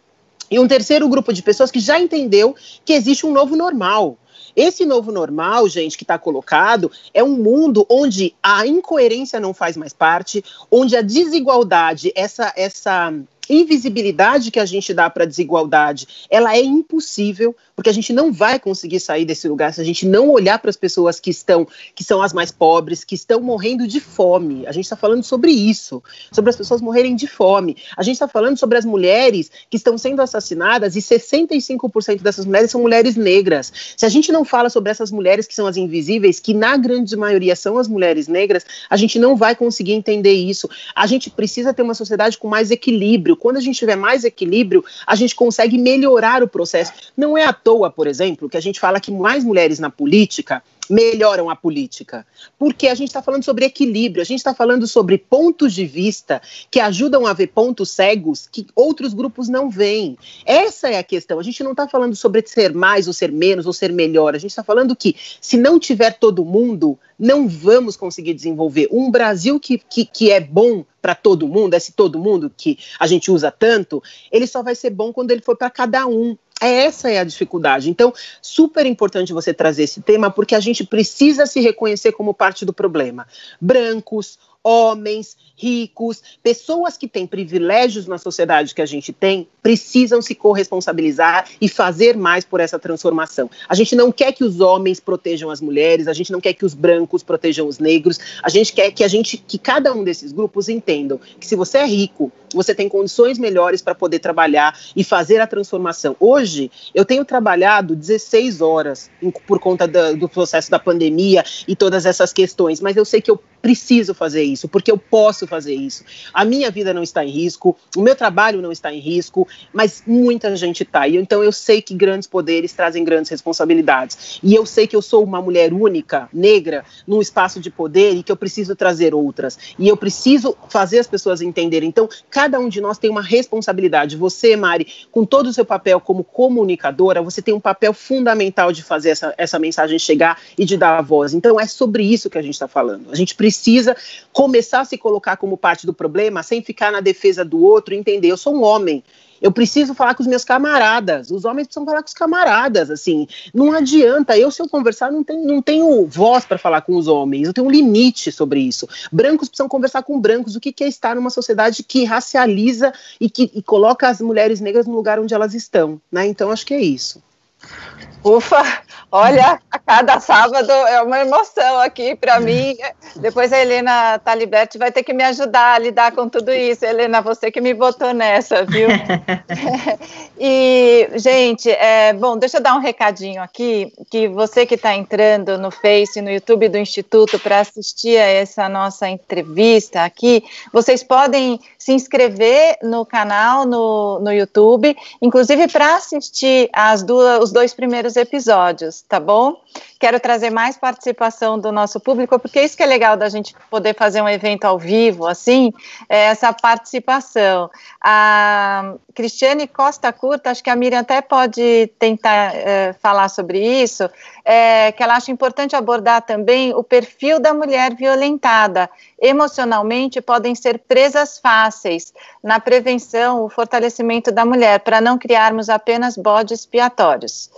E um terceiro grupo de pessoas que já entendeu que existe um novo normal. Esse novo normal, gente, que está colocado, é um mundo onde a incoerência não faz mais parte, onde a desigualdade, essa, essa invisibilidade que a gente dá para a desigualdade, ela é impossível, porque a gente não vai conseguir sair desse lugar se a gente não olhar para as pessoas que estão, que são as mais pobres, que estão morrendo de fome. A gente está falando sobre isso, sobre as pessoas morrerem de fome. A gente está falando sobre as mulheres que estão sendo assassinadas e 65% dessas mulheres são mulheres negras. Se a gente não fala sobre essas mulheres que são as invisíveis, que na grande maioria são as mulheres negras, a gente não vai conseguir entender isso. A gente precisa ter uma sociedade com mais equilíbrio quando a gente tiver mais equilíbrio, a gente consegue melhorar o processo. Não é à toa, por exemplo, que a gente fala que mais mulheres na política melhoram a política. Porque a gente está falando sobre equilíbrio, a gente está falando sobre pontos de vista que ajudam a ver pontos cegos que outros grupos não veem. Essa é a questão. A gente não está falando sobre ser mais ou ser menos ou ser melhor. A gente está falando que se não tiver todo mundo, não vamos conseguir desenvolver. Um Brasil que, que, que é bom para todo mundo, esse todo mundo que a gente usa tanto, ele só vai ser bom quando ele for para cada um. Essa é a dificuldade. Então, super importante você trazer esse tema, porque a gente precisa se reconhecer como parte do problema. Brancos, homens, ricos, pessoas que têm privilégios na sociedade que a gente tem, precisam se corresponsabilizar e fazer mais por essa transformação. A gente não quer que os homens protejam as mulheres, a gente não quer que os brancos protejam os negros, a gente quer que a gente que cada um desses grupos entendam que se você é rico, você tem condições melhores para poder trabalhar e fazer a transformação. Hoje, eu tenho trabalhado 16 horas por conta do, do processo da pandemia e todas essas questões, mas eu sei que eu preciso fazer isso, porque eu posso fazer isso. A minha vida não está em risco, o meu trabalho não está em risco, mas muita gente está. E então eu sei que grandes poderes trazem grandes responsabilidades. E eu sei que eu sou uma mulher única, negra, num espaço de poder e que eu preciso trazer outras. E eu preciso fazer as pessoas entenderem. Então, cada um de nós tem uma responsabilidade. Você, Mari, com todo o seu papel como comunicadora, você tem um papel fundamental de fazer essa, essa mensagem chegar e de dar a voz. Então, é sobre isso que a gente está falando. A gente precisa começar a se colocar como parte do problema sem ficar na defesa do outro entender, eu sou um homem, eu preciso falar com os meus camaradas. Os homens precisam falar com os camaradas, assim. Não adianta. Eu, se eu conversar, não tenho, não tenho voz para falar com os homens. Eu tenho um limite sobre isso. Brancos precisam conversar com brancos. O que, que é estar numa sociedade que racializa e que e coloca as mulheres negras no lugar onde elas estão, né? Então, acho que é isso. Ufa, olha, a cada sábado é uma emoção aqui para mim. Depois a Helena Taliberti vai ter que me ajudar a lidar com tudo isso. Helena, você que me botou nessa, viu? [laughs] e, gente, é, bom, deixa eu dar um recadinho aqui, que você que está entrando no Face, no YouTube do Instituto para assistir a essa nossa entrevista aqui, vocês podem se inscrever no canal no, no YouTube, inclusive para assistir as duas, os dois primeiros episódios, tá bom? Quero trazer mais participação do nosso público, porque isso que é legal da gente poder fazer um evento ao vivo, assim, é essa participação. A Cristiane Costa Curta, acho que a Miriam até pode tentar é, falar sobre isso, é, que ela acha importante abordar também o perfil da mulher violentada. Emocionalmente, podem ser presas fáceis na prevenção, o fortalecimento da mulher, para não criarmos apenas bodes expiatórios.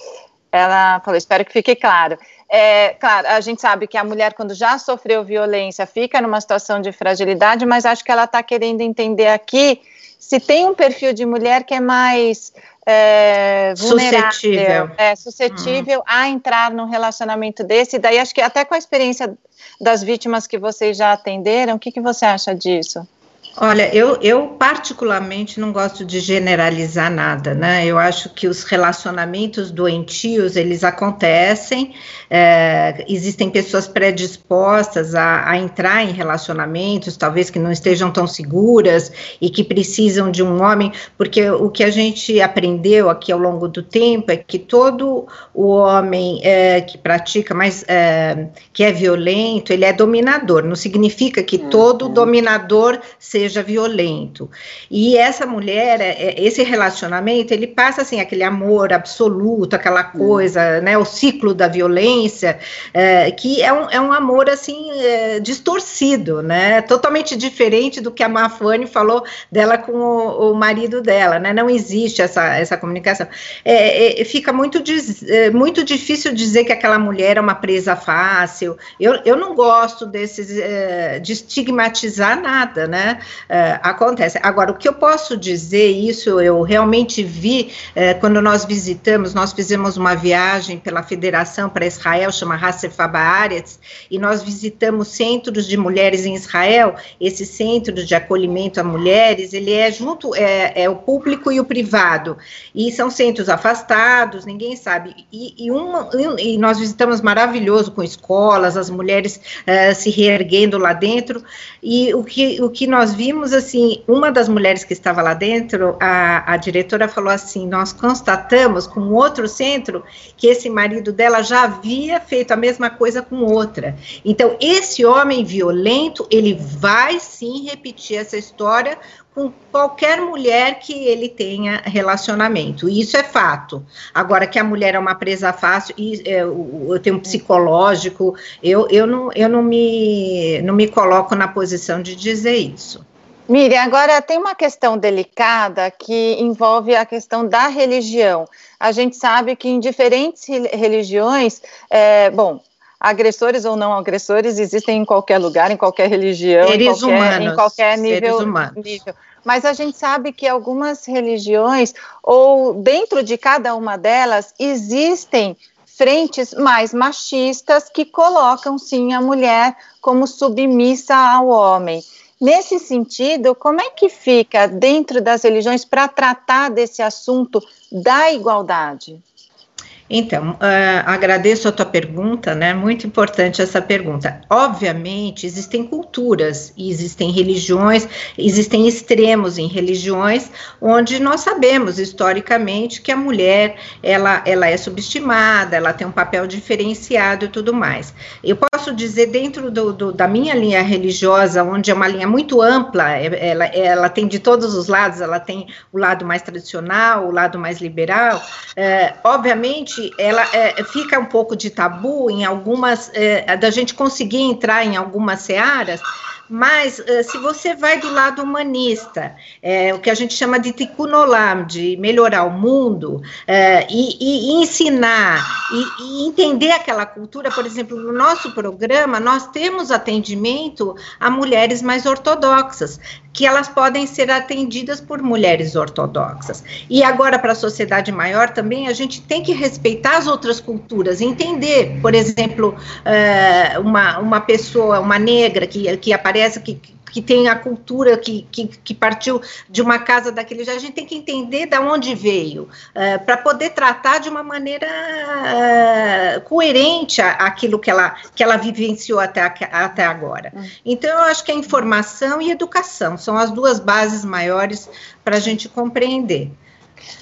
Ela falou, espero que fique claro. É, claro, a gente sabe que a mulher, quando já sofreu violência, fica numa situação de fragilidade, mas acho que ela está querendo entender aqui se tem um perfil de mulher que é mais é, suscetível, é, suscetível hum. a entrar num relacionamento desse. E daí acho que até com a experiência das vítimas que vocês já atenderam, o que, que você acha disso? Olha, eu, eu particularmente não gosto de generalizar nada, né? Eu acho que os relacionamentos doentios, eles acontecem, é, existem pessoas predispostas a, a, entrar em relacionamentos, talvez que não estejam tão seguras e que precisam de um homem, porque o que a gente aprendeu aqui ao longo do tempo é que todo o homem é, que pratica, mas é, que é violento, ele é dominador, não significa que uhum. todo dominador seja seja violento. E essa mulher, é, é, esse relacionamento, ele passa assim aquele amor absoluto, aquela hum. coisa, né, o ciclo da violência, é, que é um, é um amor assim é, distorcido, né, totalmente diferente do que a Mafane falou dela com o, o marido dela, né, não existe essa, essa comunicação. É, é, fica muito, muito difícil dizer que aquela mulher é uma presa fácil. Eu, eu não gosto desses de estigmatizar nada, né? Uh, acontece. Agora, o que eu posso dizer, isso eu realmente vi uh, quando nós visitamos, nós fizemos uma viagem pela federação para Israel, chama Hassefaba Aretz, e nós visitamos centros de mulheres em Israel, esse centro de acolhimento a mulheres, ele é junto, é, é o público e o privado, e são centros afastados, ninguém sabe, e, e, uma, e nós visitamos maravilhoso com escolas, as mulheres uh, se reerguendo lá dentro, e o que, o que nós vimos assim, uma das mulheres que estava lá dentro, a, a diretora falou assim: nós constatamos com outro centro que esse marido dela já havia feito a mesma coisa com outra. Então, esse homem violento, ele vai sim repetir essa história com qualquer mulher que ele tenha relacionamento. Isso é fato. Agora que a mulher é uma presa fácil, e é, eu tenho um psicológico, eu, eu, não, eu não, me, não me coloco na posição de dizer isso. Miriam, agora tem uma questão delicada que envolve a questão da religião. A gente sabe que em diferentes religiões, é, bom, agressores ou não agressores existem em qualquer lugar, em qualquer religião, em qualquer, humanos, em qualquer, nível, nível. Mas a gente sabe que algumas religiões, ou dentro de cada uma delas, existem frentes mais machistas que colocam sim a mulher como submissa ao homem. Nesse sentido, como é que fica dentro das religiões para tratar desse assunto da igualdade? Então, uh, agradeço a tua pergunta, né? Muito importante essa pergunta. Obviamente, existem culturas existem religiões, existem extremos em religiões, onde nós sabemos historicamente que a mulher ela, ela é subestimada, ela tem um papel diferenciado e tudo mais. Eu posso dizer, dentro do, do, da minha linha religiosa, onde é uma linha muito ampla, é, ela, ela tem de todos os lados, ela tem o lado mais tradicional, o lado mais liberal, é, obviamente ela é, fica um pouco de tabu em algumas, é, da gente conseguir entrar em algumas searas, mas uh, se você vai do lado humanista, é, o que a gente chama de tikkun de melhorar o mundo, é, e, e, ensinar, e, e, entender aquela cultura, por exemplo, no nosso programa, nós temos atendimento a mulheres mais ortodoxas, que elas podem ser atendidas por mulheres ortodoxas. E agora, para a sociedade maior também, a gente tem que respeitar as outras culturas, entender, por exemplo, uh, uma, uma pessoa, uma negra que, que aparece parece que, que tem a cultura que, que, que, partiu de uma casa daquele já a gente tem que entender de onde veio uh, eh, para poder tratar de uma maneira uh, coerente aquilo que ela, que ela vivenciou até, até agora. Hum. Então, eu acho que a informação e educação são as duas bases maiores para a gente compreender.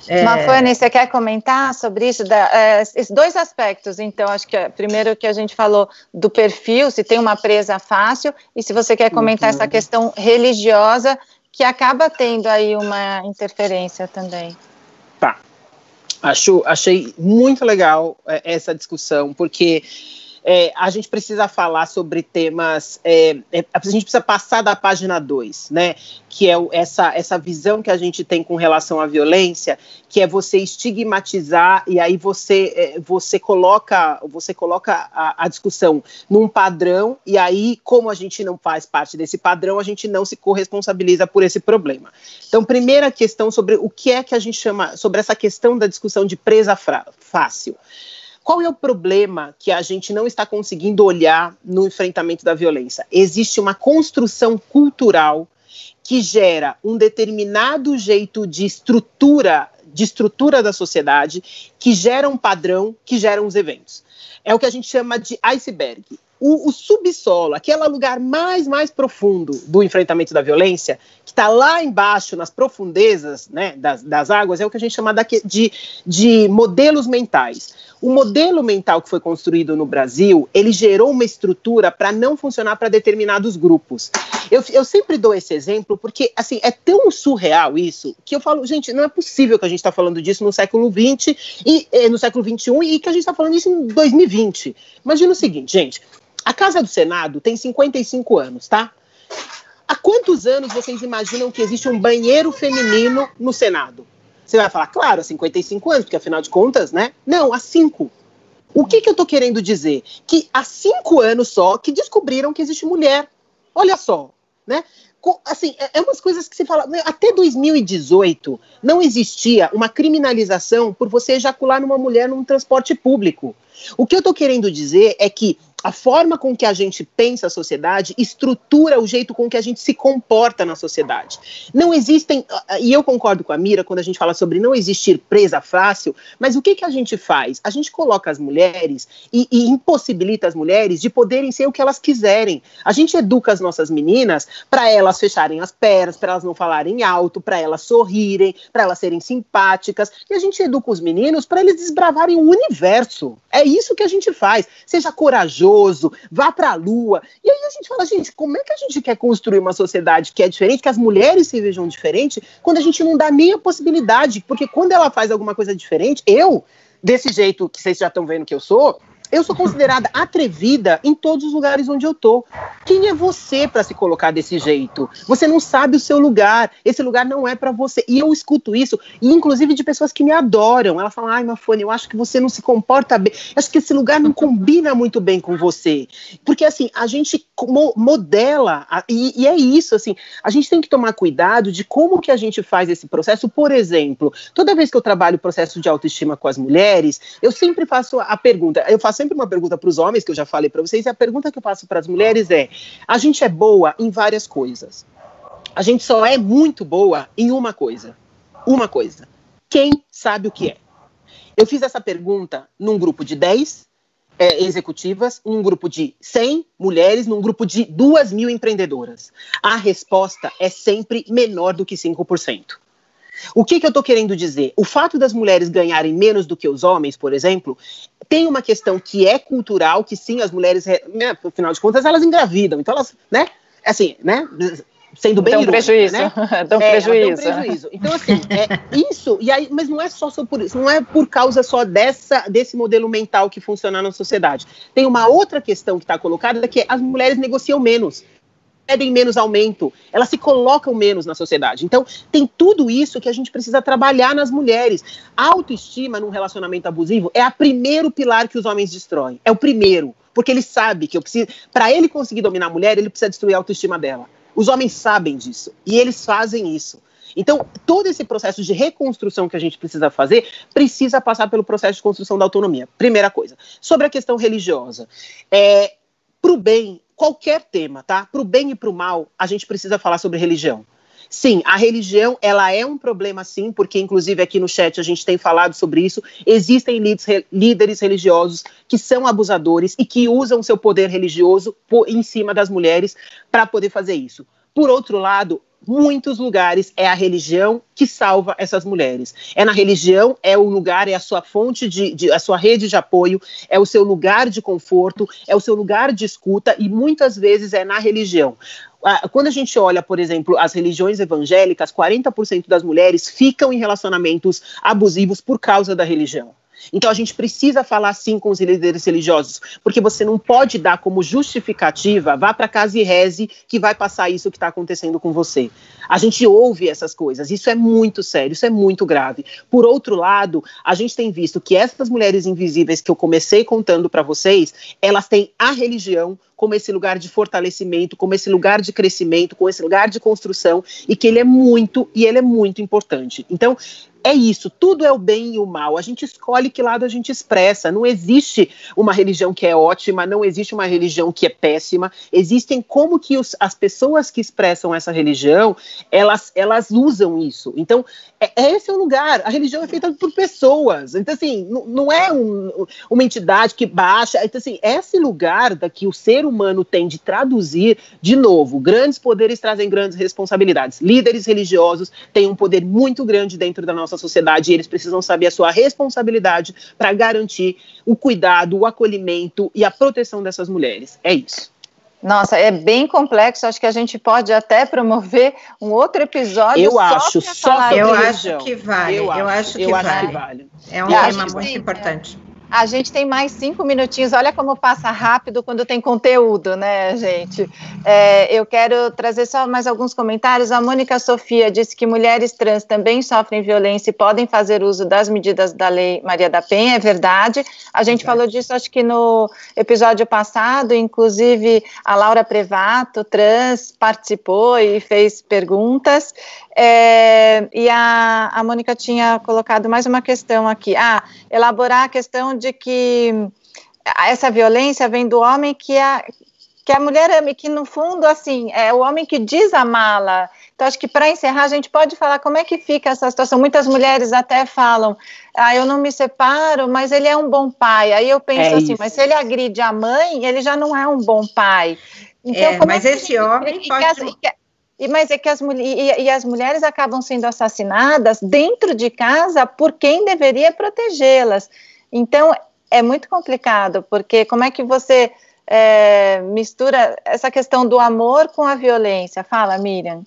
É... Mafane, você quer comentar sobre isso? Da, é, esses dois aspectos, então, acho que é, primeiro que a gente falou do perfil, se tem uma presa fácil, e se você quer comentar uhum. essa questão religiosa, que acaba tendo aí uma interferência também. Tá. Acho, achei muito legal é, essa discussão, porque é, a gente precisa falar sobre temas. É, é, a gente precisa passar da página 2, né? Que é essa, essa visão que a gente tem com relação à violência, que é você estigmatizar e aí você, é, você coloca, você coloca a, a, discussão num padrão, e aí, como a gente não faz parte desse padrão, a gente não se corresponsabiliza por esse problema. Então, primeira questão sobre o que é que a gente chama, sobre essa questão da discussão de presa fácil. Qual é o problema que a gente não está conseguindo olhar no enfrentamento da violência? Existe uma construção cultural que gera um determinado jeito de estrutura, de estrutura da sociedade, que gera um padrão, que gera uns eventos. É o que a gente chama de iceberg o, o, subsolo, aquele lugar mais, mais profundo do enfrentamento da violência, que está lá embaixo, nas profundezas né, das, das, águas, é o que a gente chama daqui, de, de modelos mentais. O modelo mental que foi construído no Brasil, ele gerou uma estrutura para não funcionar para determinados grupos. Eu, eu sempre dou esse exemplo porque, assim, é tão surreal isso, que eu falo, gente, não é possível que a gente está falando disso no século XX e eh, no século XXI e que a gente está falando isso em 2020. Imagina o seguinte, gente, a Casa do Senado tem 55 anos, tá? Há quantos anos vocês imaginam que existe um banheiro feminino no Senado? Você vai falar, claro, há 55 anos, porque afinal de contas, né? Não, há cinco. O que, que eu estou querendo dizer? Que há cinco anos só que descobriram que existe mulher. Olha só, né? Assim, é, é umas coisas que se fala. Até 2018 não existia uma criminalização por você ejacular numa mulher num transporte público. O que eu estou querendo dizer é que a forma com que a gente pensa a sociedade estrutura o jeito com que a gente se comporta na sociedade. Não existem, e eu concordo com a Mira quando a gente fala sobre não existir presa fácil, mas o que, que a gente faz? A gente coloca as mulheres e, e impossibilita as mulheres de poderem ser o que elas quiserem. A gente educa as nossas meninas para elas fecharem as pernas, para elas não falarem alto, para elas sorrirem, para elas serem simpáticas, e a gente educa os meninos para eles desbravarem o universo. É isso que a gente faz. Seja corajoso vá para a lua. E aí a gente fala, gente, como é que a gente quer construir uma sociedade que é diferente, que as mulheres se vejam diferente, quando a gente não dá nem a possibilidade? Porque quando ela faz alguma coisa diferente, eu, desse jeito que vocês já estão vendo que eu sou, eu sou considerada atrevida em todos os lugares onde eu tô. Quem é você para se colocar desse jeito? Você não sabe o seu lugar. Esse lugar não é para você. E eu escuto isso, e inclusive de pessoas que me adoram. Elas falam: "Ai, Mafone, eu acho que você não se comporta bem. Eu acho que esse lugar não combina muito bem com você". Porque assim, a gente modela e, e é isso assim. A gente tem que tomar cuidado de como que a gente faz esse processo. Por exemplo, toda vez que eu trabalho o processo de autoestima com as mulheres, eu sempre faço a pergunta, eu faço sempre uma pergunta para os homens, que eu já falei para vocês, e a pergunta que eu faço para as mulheres é: a gente é boa em várias coisas. A gente só é muito boa em uma coisa. Uma coisa. Quem sabe o que é? Eu fiz essa pergunta num grupo de 10 é, executivas, num grupo de 100 mulheres, num grupo de 2 mil empreendedoras. A resposta é sempre menor do que 5%. O que, que eu estou querendo dizer? O fato das mulheres ganharem menos do que os homens, por exemplo, tem uma questão que é cultural, que sim, as mulheres, né, afinal de contas, elas engravidam. Então elas, né? Assim, né? Sendo bem dão prejuízo, né? [laughs] dão é, prejuízo. Dão prejuízo. Então, assim, é isso, e aí, mas não é só por isso, não é por causa só dessa, desse modelo mental que funciona na sociedade. Tem uma outra questão que está colocada, que é as mulheres negociam menos pedem menos aumento, elas se colocam menos na sociedade. Então, tem tudo isso que a gente precisa trabalhar nas mulheres. A autoestima num relacionamento abusivo é o primeiro pilar que os homens destroem. É o primeiro. Porque ele sabe que eu preciso. Para ele conseguir dominar a mulher, ele precisa destruir a autoestima dela. Os homens sabem disso. E eles fazem isso. Então, todo esse processo de reconstrução que a gente precisa fazer precisa passar pelo processo de construção da autonomia. Primeira coisa. Sobre a questão religiosa. É, para o bem qualquer tema, tá? Para o bem e para o mal, a gente precisa falar sobre religião. Sim, a religião ela é um problema sim, porque inclusive aqui no chat a gente tem falado sobre isso. Existem líderes religiosos que são abusadores e que usam seu poder religioso em cima das mulheres para poder fazer isso. Por outro lado, muitos lugares é a religião que salva essas mulheres. É na religião, é o lugar, é a sua fonte de, de, a sua rede de apoio, é o seu lugar de conforto, é o seu lugar de escuta e muitas vezes é na religião. Quando a gente olha, por exemplo, as religiões evangélicas, 40% das mulheres ficam em relacionamentos abusivos por causa da religião. Então a gente precisa falar sim com os líderes religiosos, porque você não pode dar como justificativa, vá para casa e reze que vai passar isso que está acontecendo com você. A gente ouve essas coisas, isso é muito sério, isso é muito grave. Por outro lado, a gente tem visto que essas mulheres invisíveis que eu comecei contando para vocês, elas têm a religião como esse lugar de fortalecimento, como esse lugar de crescimento, como esse lugar de construção, e que ele é muito, e ele é muito importante. Então, é isso, tudo é o bem e o mal. A gente escolhe que lado a gente expressa. Não existe uma religião que é ótima, não existe uma religião que é péssima. Existem como que os, as pessoas que expressam essa religião, elas, elas usam isso. Então, é, é esse é o lugar. A religião é feita por pessoas. Então, assim, não, é um, uma entidade que baixa. Então, assim, esse lugar da que o ser humano tem de traduzir, de novo, grandes poderes trazem grandes responsabilidades. Líderes religiosos têm um poder muito grande dentro da nossa nossa sociedade e eles precisam saber a sua responsabilidade para garantir o cuidado, o acolhimento e a proteção dessas mulheres. É isso. Nossa, é bem complexo. Acho que a gente pode até promover um outro episódio. Eu acho, só eu acho que vale. Eu, eu acho, que, eu vale. acho que vale. É um tema muito importante. A gente tem mais cinco minutinhos. Olha como passa rápido quando tem conteúdo, né, gente? É, eu quero trazer só mais alguns comentários. A Mônica Sofia disse que mulheres trans também sofrem violência e podem fazer uso das medidas da Lei Maria da Penha. É verdade. A gente verdade. falou disso, acho que no episódio passado. Inclusive, a Laura Prevato, trans, participou e fez perguntas. É, e a, a Mônica tinha colocado mais uma questão aqui. Ah, elaborar a questão de que essa violência vem do homem que a, que a mulher ama, que no fundo, assim, é o homem que desamá-la. Então, acho que para encerrar, a gente pode falar como é que fica essa situação. Muitas mulheres até falam, ah, eu não me separo, mas ele é um bom pai. Aí eu penso é assim, isso. mas se ele agride a mãe, ele já não é um bom pai. Então, é, mas é esse homem pode... E, mas é que as, e, e as mulheres acabam sendo assassinadas dentro de casa por quem deveria protegê-las. Então, é muito complicado, porque como é que você é, mistura essa questão do amor com a violência? Fala, Miriam.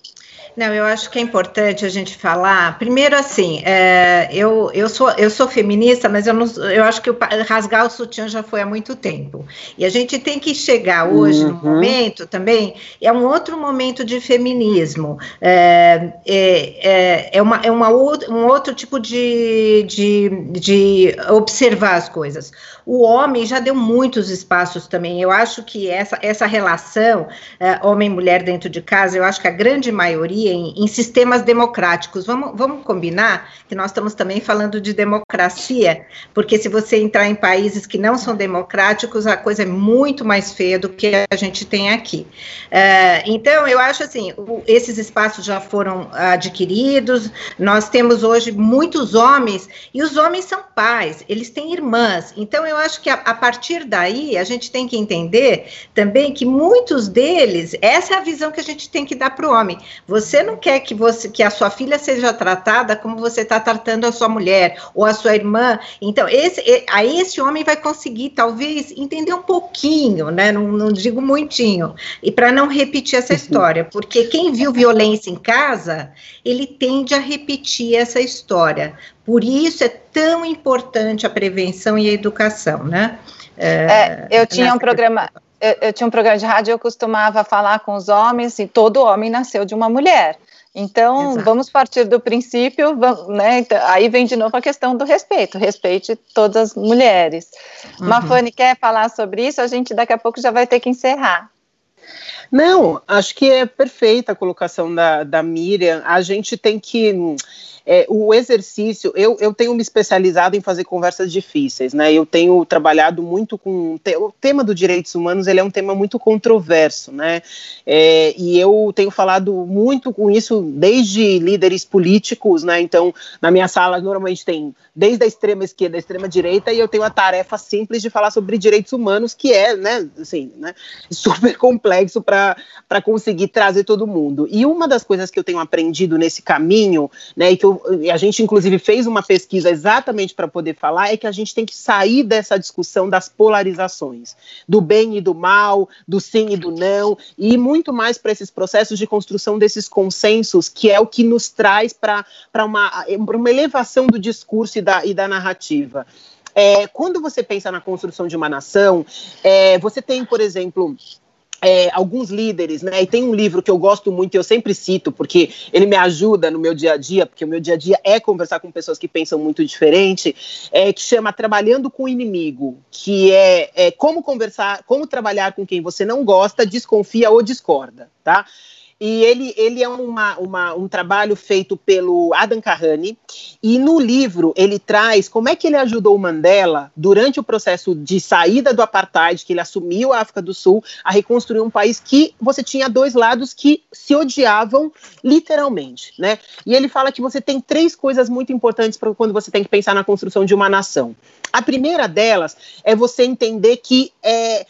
Não, eu acho que é importante a gente falar. Primeiro, assim, é, eu, eu, sou, eu sou feminista, mas eu, não, eu acho que o, rasgar o sutiã já foi há muito tempo. E a gente tem que chegar hoje, uhum. no momento também, é um outro momento de feminismo. É, é, é, é uma, é uma, um outro tipo de, de, de observar as coisas. O homem já deu muitos espaços também. Eu acho que essa, essa relação é, homem-mulher dentro de casa, eu acho que a grande maioria em, em, sistemas democráticos. Vamos, vamos combinar que nós estamos também falando de democracia, porque se você entrar em países que não são democráticos, a coisa é muito mais feia do que a gente tem aqui. É, então, eu acho assim, o, esses espaços já foram adquiridos, nós temos hoje muitos homens, e os homens são pais, eles têm irmãs, então eu acho que a, a, partir daí a gente tem que entender também que muitos deles, essa é a visão que a gente tem que dar para o homem. Você não quer que você que a sua filha seja tratada como você está tratando a sua mulher ou a sua irmã. Então, esse, aí esse homem vai conseguir, talvez, entender um pouquinho, né? Não, não digo muitinho, e para não repetir essa uhum. história, porque quem viu violência em casa, ele tende a repetir essa história. Por isso é tão importante a prevenção e a educação, né? É, é, eu tinha um programa, eu, eu, tinha um programa de rádio, eu costumava falar com os homens, e todo homem nasceu de uma mulher. Então, Exato. vamos partir do princípio, vamos, né? Então, aí vem de novo a questão do respeito, respeite todas as mulheres. Uhum. Mafane quer falar sobre isso? A gente daqui a pouco já vai ter que encerrar. Não, acho que é perfeita a colocação da, da Miriam. A gente tem que é, o exercício, eu, eu tenho me especializado em fazer conversas difíceis, né? Eu tenho trabalhado muito com o tema dos direitos humanos, ele é um tema muito controverso, né? É, e eu tenho falado muito com isso desde líderes políticos, né? Então, na minha sala normalmente tem desde a extrema esquerda, a extrema direita, e eu tenho a tarefa simples de falar sobre direitos humanos, que é, né, assim, né, super [laughs] complexo para conseguir trazer todo mundo. E uma das coisas que eu tenho aprendido nesse caminho, né, e que eu a gente inclusive fez uma pesquisa exatamente para poder falar, é que a gente tem que sair dessa discussão das polarizações, do bem e do mal, do sim e do não, e muito mais para esses processos de construção desses consensos, que é o que nos traz para uma, uma elevação do discurso e da, e da narrativa. É, quando você pensa na construção de uma nação, é, você tem, por exemplo, é, alguns líderes, né? E tem um livro que eu gosto muito e eu sempre cito, porque ele me ajuda no meu dia a dia, porque o meu dia a dia é conversar com pessoas que pensam muito diferente, é, que chama Trabalhando com o Inimigo, que é, é como conversar, como trabalhar com quem você não gosta, desconfia ou discorda, tá? E ele, ele é uma, uma, um trabalho feito pelo Adam Carrani, e no livro ele traz como é que ele ajudou o Mandela durante o processo de saída do apartheid, que ele assumiu a África do Sul, a reconstruir um país que você tinha dois lados que se odiavam literalmente, né? E ele fala que você tem três coisas muito importantes para quando você tem que pensar na construção de uma nação. A primeira delas é você entender que é,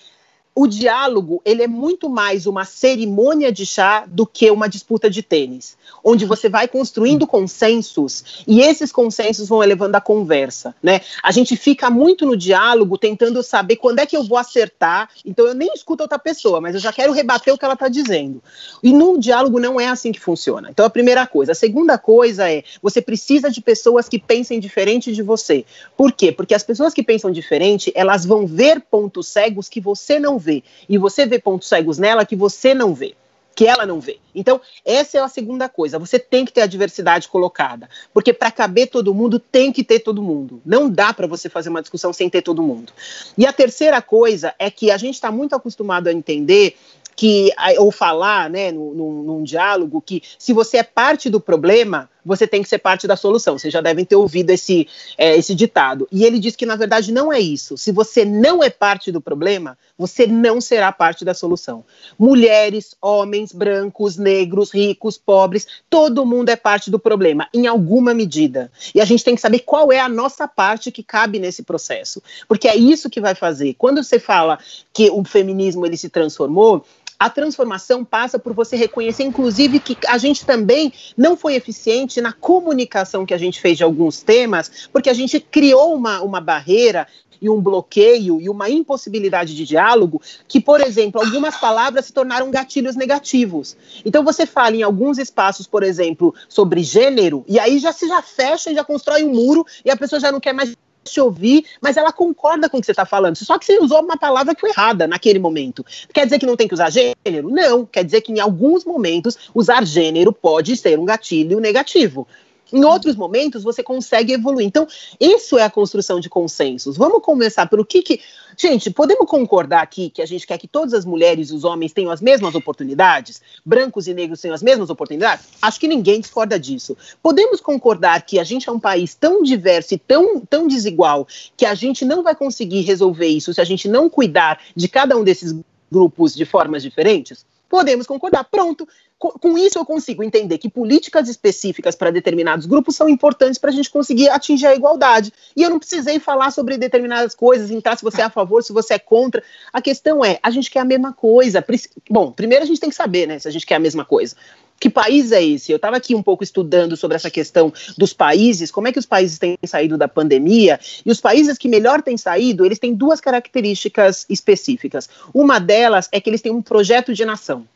o diálogo ele é muito mais uma cerimônia de chá do que uma disputa de tênis, onde você vai construindo consensos e esses consensos vão elevando a conversa, né? A gente fica muito no diálogo tentando saber quando é que eu vou acertar, então eu nem escuto outra pessoa, mas eu já quero rebater o que ela está dizendo. E no diálogo não é assim que funciona. Então a primeira coisa, a segunda coisa é você precisa de pessoas que pensem diferente de você. Por quê? Porque as pessoas que pensam diferente, elas vão ver pontos cegos que você não vê. E você vê pontos cegos nela que você não vê que ela não vê. Então, essa é a segunda coisa. Você tem que ter a diversidade colocada, porque para caber todo mundo tem que ter todo mundo. Não dá para você fazer uma discussão sem ter todo mundo. E a terceira coisa é que a gente está muito acostumado a entender que ou falar, né, num, num, diálogo que se você é parte do problema você tem que ser parte da solução. Vocês já devem ter ouvido esse, é, esse ditado. E ele diz que, na verdade, não é isso. Se você não é parte do problema, você não será parte da solução. Mulheres, homens, brancos, negros, ricos, pobres, todo mundo é parte do problema, em alguma medida. E a gente tem que saber qual é a nossa parte que cabe nesse processo. Porque é isso que vai fazer. Quando você fala que o feminismo ele se transformou, a transformação passa por você reconhecer, inclusive, que a gente também não foi eficiente na comunicação que a gente fez de alguns temas, porque a gente criou uma, uma barreira e um bloqueio e uma impossibilidade de diálogo que, por exemplo, algumas palavras se tornaram gatilhos negativos. Então você fala em alguns espaços, por exemplo, sobre gênero, e aí já se já fecha e já constrói um muro e a pessoa já não quer mais te ouvir, mas ela concorda com o que você está falando. Só que você usou uma palavra que foi errada naquele momento. Quer dizer que não tem que usar gênero? Não. Quer dizer que em alguns momentos usar gênero pode ser um gatilho negativo. Em outros momentos, você consegue evoluir. Então, isso é a construção de consensos. Vamos começar pelo que, que. Gente, podemos concordar aqui que a gente quer que todas as mulheres e os homens tenham as mesmas oportunidades? Brancos e negros tenham as mesmas oportunidades? Acho que ninguém discorda disso. Podemos concordar que a gente é um país tão diverso e tão, tão desigual que a gente não vai conseguir resolver isso se a gente não cuidar de cada um desses grupos de formas diferentes? Podemos concordar. Pronto com isso eu consigo entender que políticas específicas para determinados grupos são importantes para a gente conseguir atingir a igualdade. E eu não precisei falar sobre determinadas coisas, entrar se você é a favor, se você é contra. A questão é, a gente quer a mesma coisa. Bom, primeiro a gente tem que saber, né, se a gente quer a mesma coisa. Que país é esse? Eu estava aqui um pouco estudando sobre essa questão dos países, como é que os países têm saído da pandemia, e os países que melhor têm saído, eles têm duas características específicas. Uma delas é que eles têm um projeto de nação.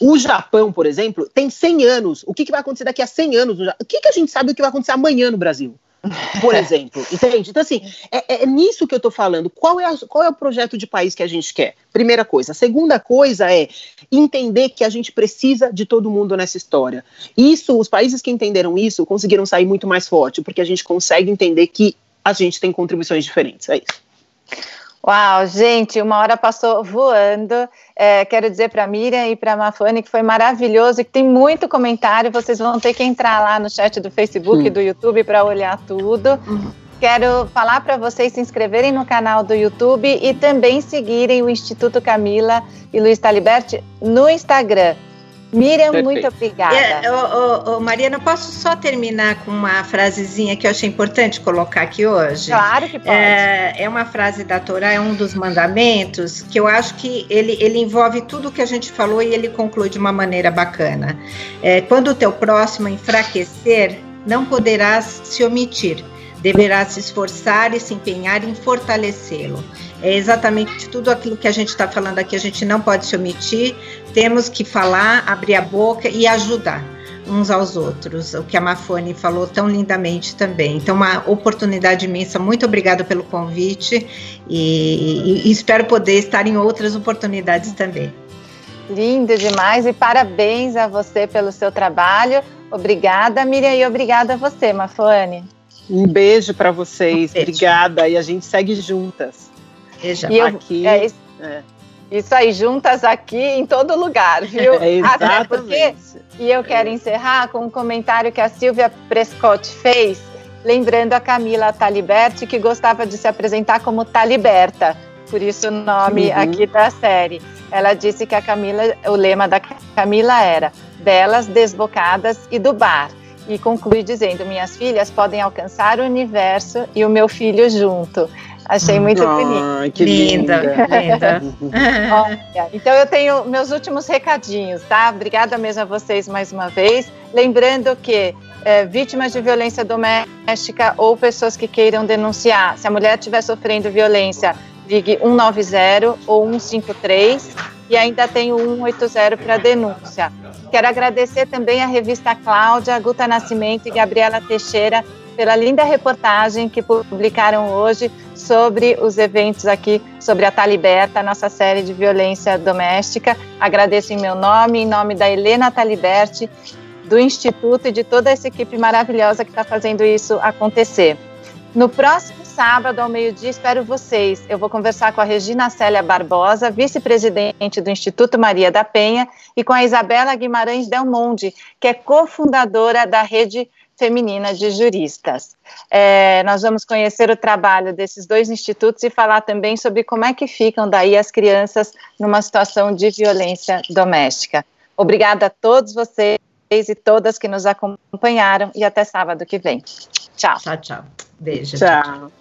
O Japão, por exemplo, tem 100 anos. O que, que vai acontecer daqui a 100 anos? O que, que a gente sabe do que vai acontecer amanhã no Brasil? Por [laughs] exemplo, entende? Então, assim, é, é nisso que eu estou falando. Qual é, a, qual é o projeto de país que a gente quer? Primeira coisa. A segunda coisa é entender que a gente precisa de todo mundo nessa história. Isso, os países que entenderam isso conseguiram sair muito mais forte, porque a gente consegue entender que a gente tem contribuições diferentes. É isso. Uau, gente, uma hora passou voando. É, quero dizer para a Miriam e para a Mafane que foi maravilhoso e que tem muito comentário. Vocês vão ter que entrar lá no chat do Facebook e do YouTube para olhar tudo. Quero falar para vocês se inscreverem no canal do YouTube e também seguirem o Instituto Camila e Luiz Taliberti no Instagram. Miriam, Perfeito. muito obrigada. É, oh, oh, Mariana, posso só terminar com uma frasezinha que eu achei importante colocar aqui hoje? Claro que pode. É, é uma frase da Torá, é um dos mandamentos, que eu acho que ele, ele envolve tudo o que a gente falou e ele conclui de uma maneira bacana. É, quando o teu próximo enfraquecer, não poderás se omitir deverá se esforçar e se empenhar em fortalecê-lo. É exatamente tudo aquilo que a gente está falando aqui, a gente não pode se omitir, temos que falar, abrir a boca e ajudar uns aos outros, o que a Mafone falou tão lindamente também. Então, uma oportunidade imensa, muito obrigada pelo convite e, e, e espero poder estar em outras oportunidades também. Lindo demais e parabéns a você pelo seu trabalho. Obrigada, Miriam, e obrigada a você, Mafone. Um beijo para vocês, um beijo. obrigada. E a gente segue juntas. Beijo. E eu, aqui. É, é. Isso aí, juntas aqui em todo lugar, [laughs] viu? É, exatamente. Porque, e eu quero encerrar com um comentário que a Silvia Prescott fez, lembrando a Camila Taliberti, que gostava de se apresentar como Taliberta, por isso o nome uhum. aqui da série. Ela disse que a Camila, o lema da Camila era delas, desbocadas e do bar. E conclui dizendo: Minhas filhas podem alcançar o universo e o meu filho junto. Achei muito oh, bonito. Que linda, linda. [laughs] Olha, então eu tenho meus últimos recadinhos, tá? Obrigada mesmo a vocês mais uma vez. Lembrando que é, vítimas de violência doméstica ou pessoas que queiram denunciar, se a mulher estiver sofrendo violência, ligue 190 ou 153 e ainda tem o 180 para denúncia. Quero agradecer também a revista Cláudia, Guta Nascimento e Gabriela Teixeira pela linda reportagem que publicaram hoje sobre os eventos aqui sobre a Taliberta, nossa série de violência doméstica. Agradeço em meu nome, em nome da Helena Taliberti, do Instituto e de toda essa equipe maravilhosa que está fazendo isso acontecer. No próximo sábado, ao meio-dia, espero vocês. Eu vou conversar com a Regina Célia Barbosa, vice-presidente do Instituto Maria da Penha, e com a Isabela Guimarães Del Monde, que é cofundadora da Rede Feminina de Juristas. É, nós vamos conhecer o trabalho desses dois institutos e falar também sobre como é que ficam daí as crianças numa situação de violência doméstica. Obrigada a todos vocês e todas que nos acompanharam e até sábado que vem. Tchau. Tchau, tchau. Beijo. Tchau.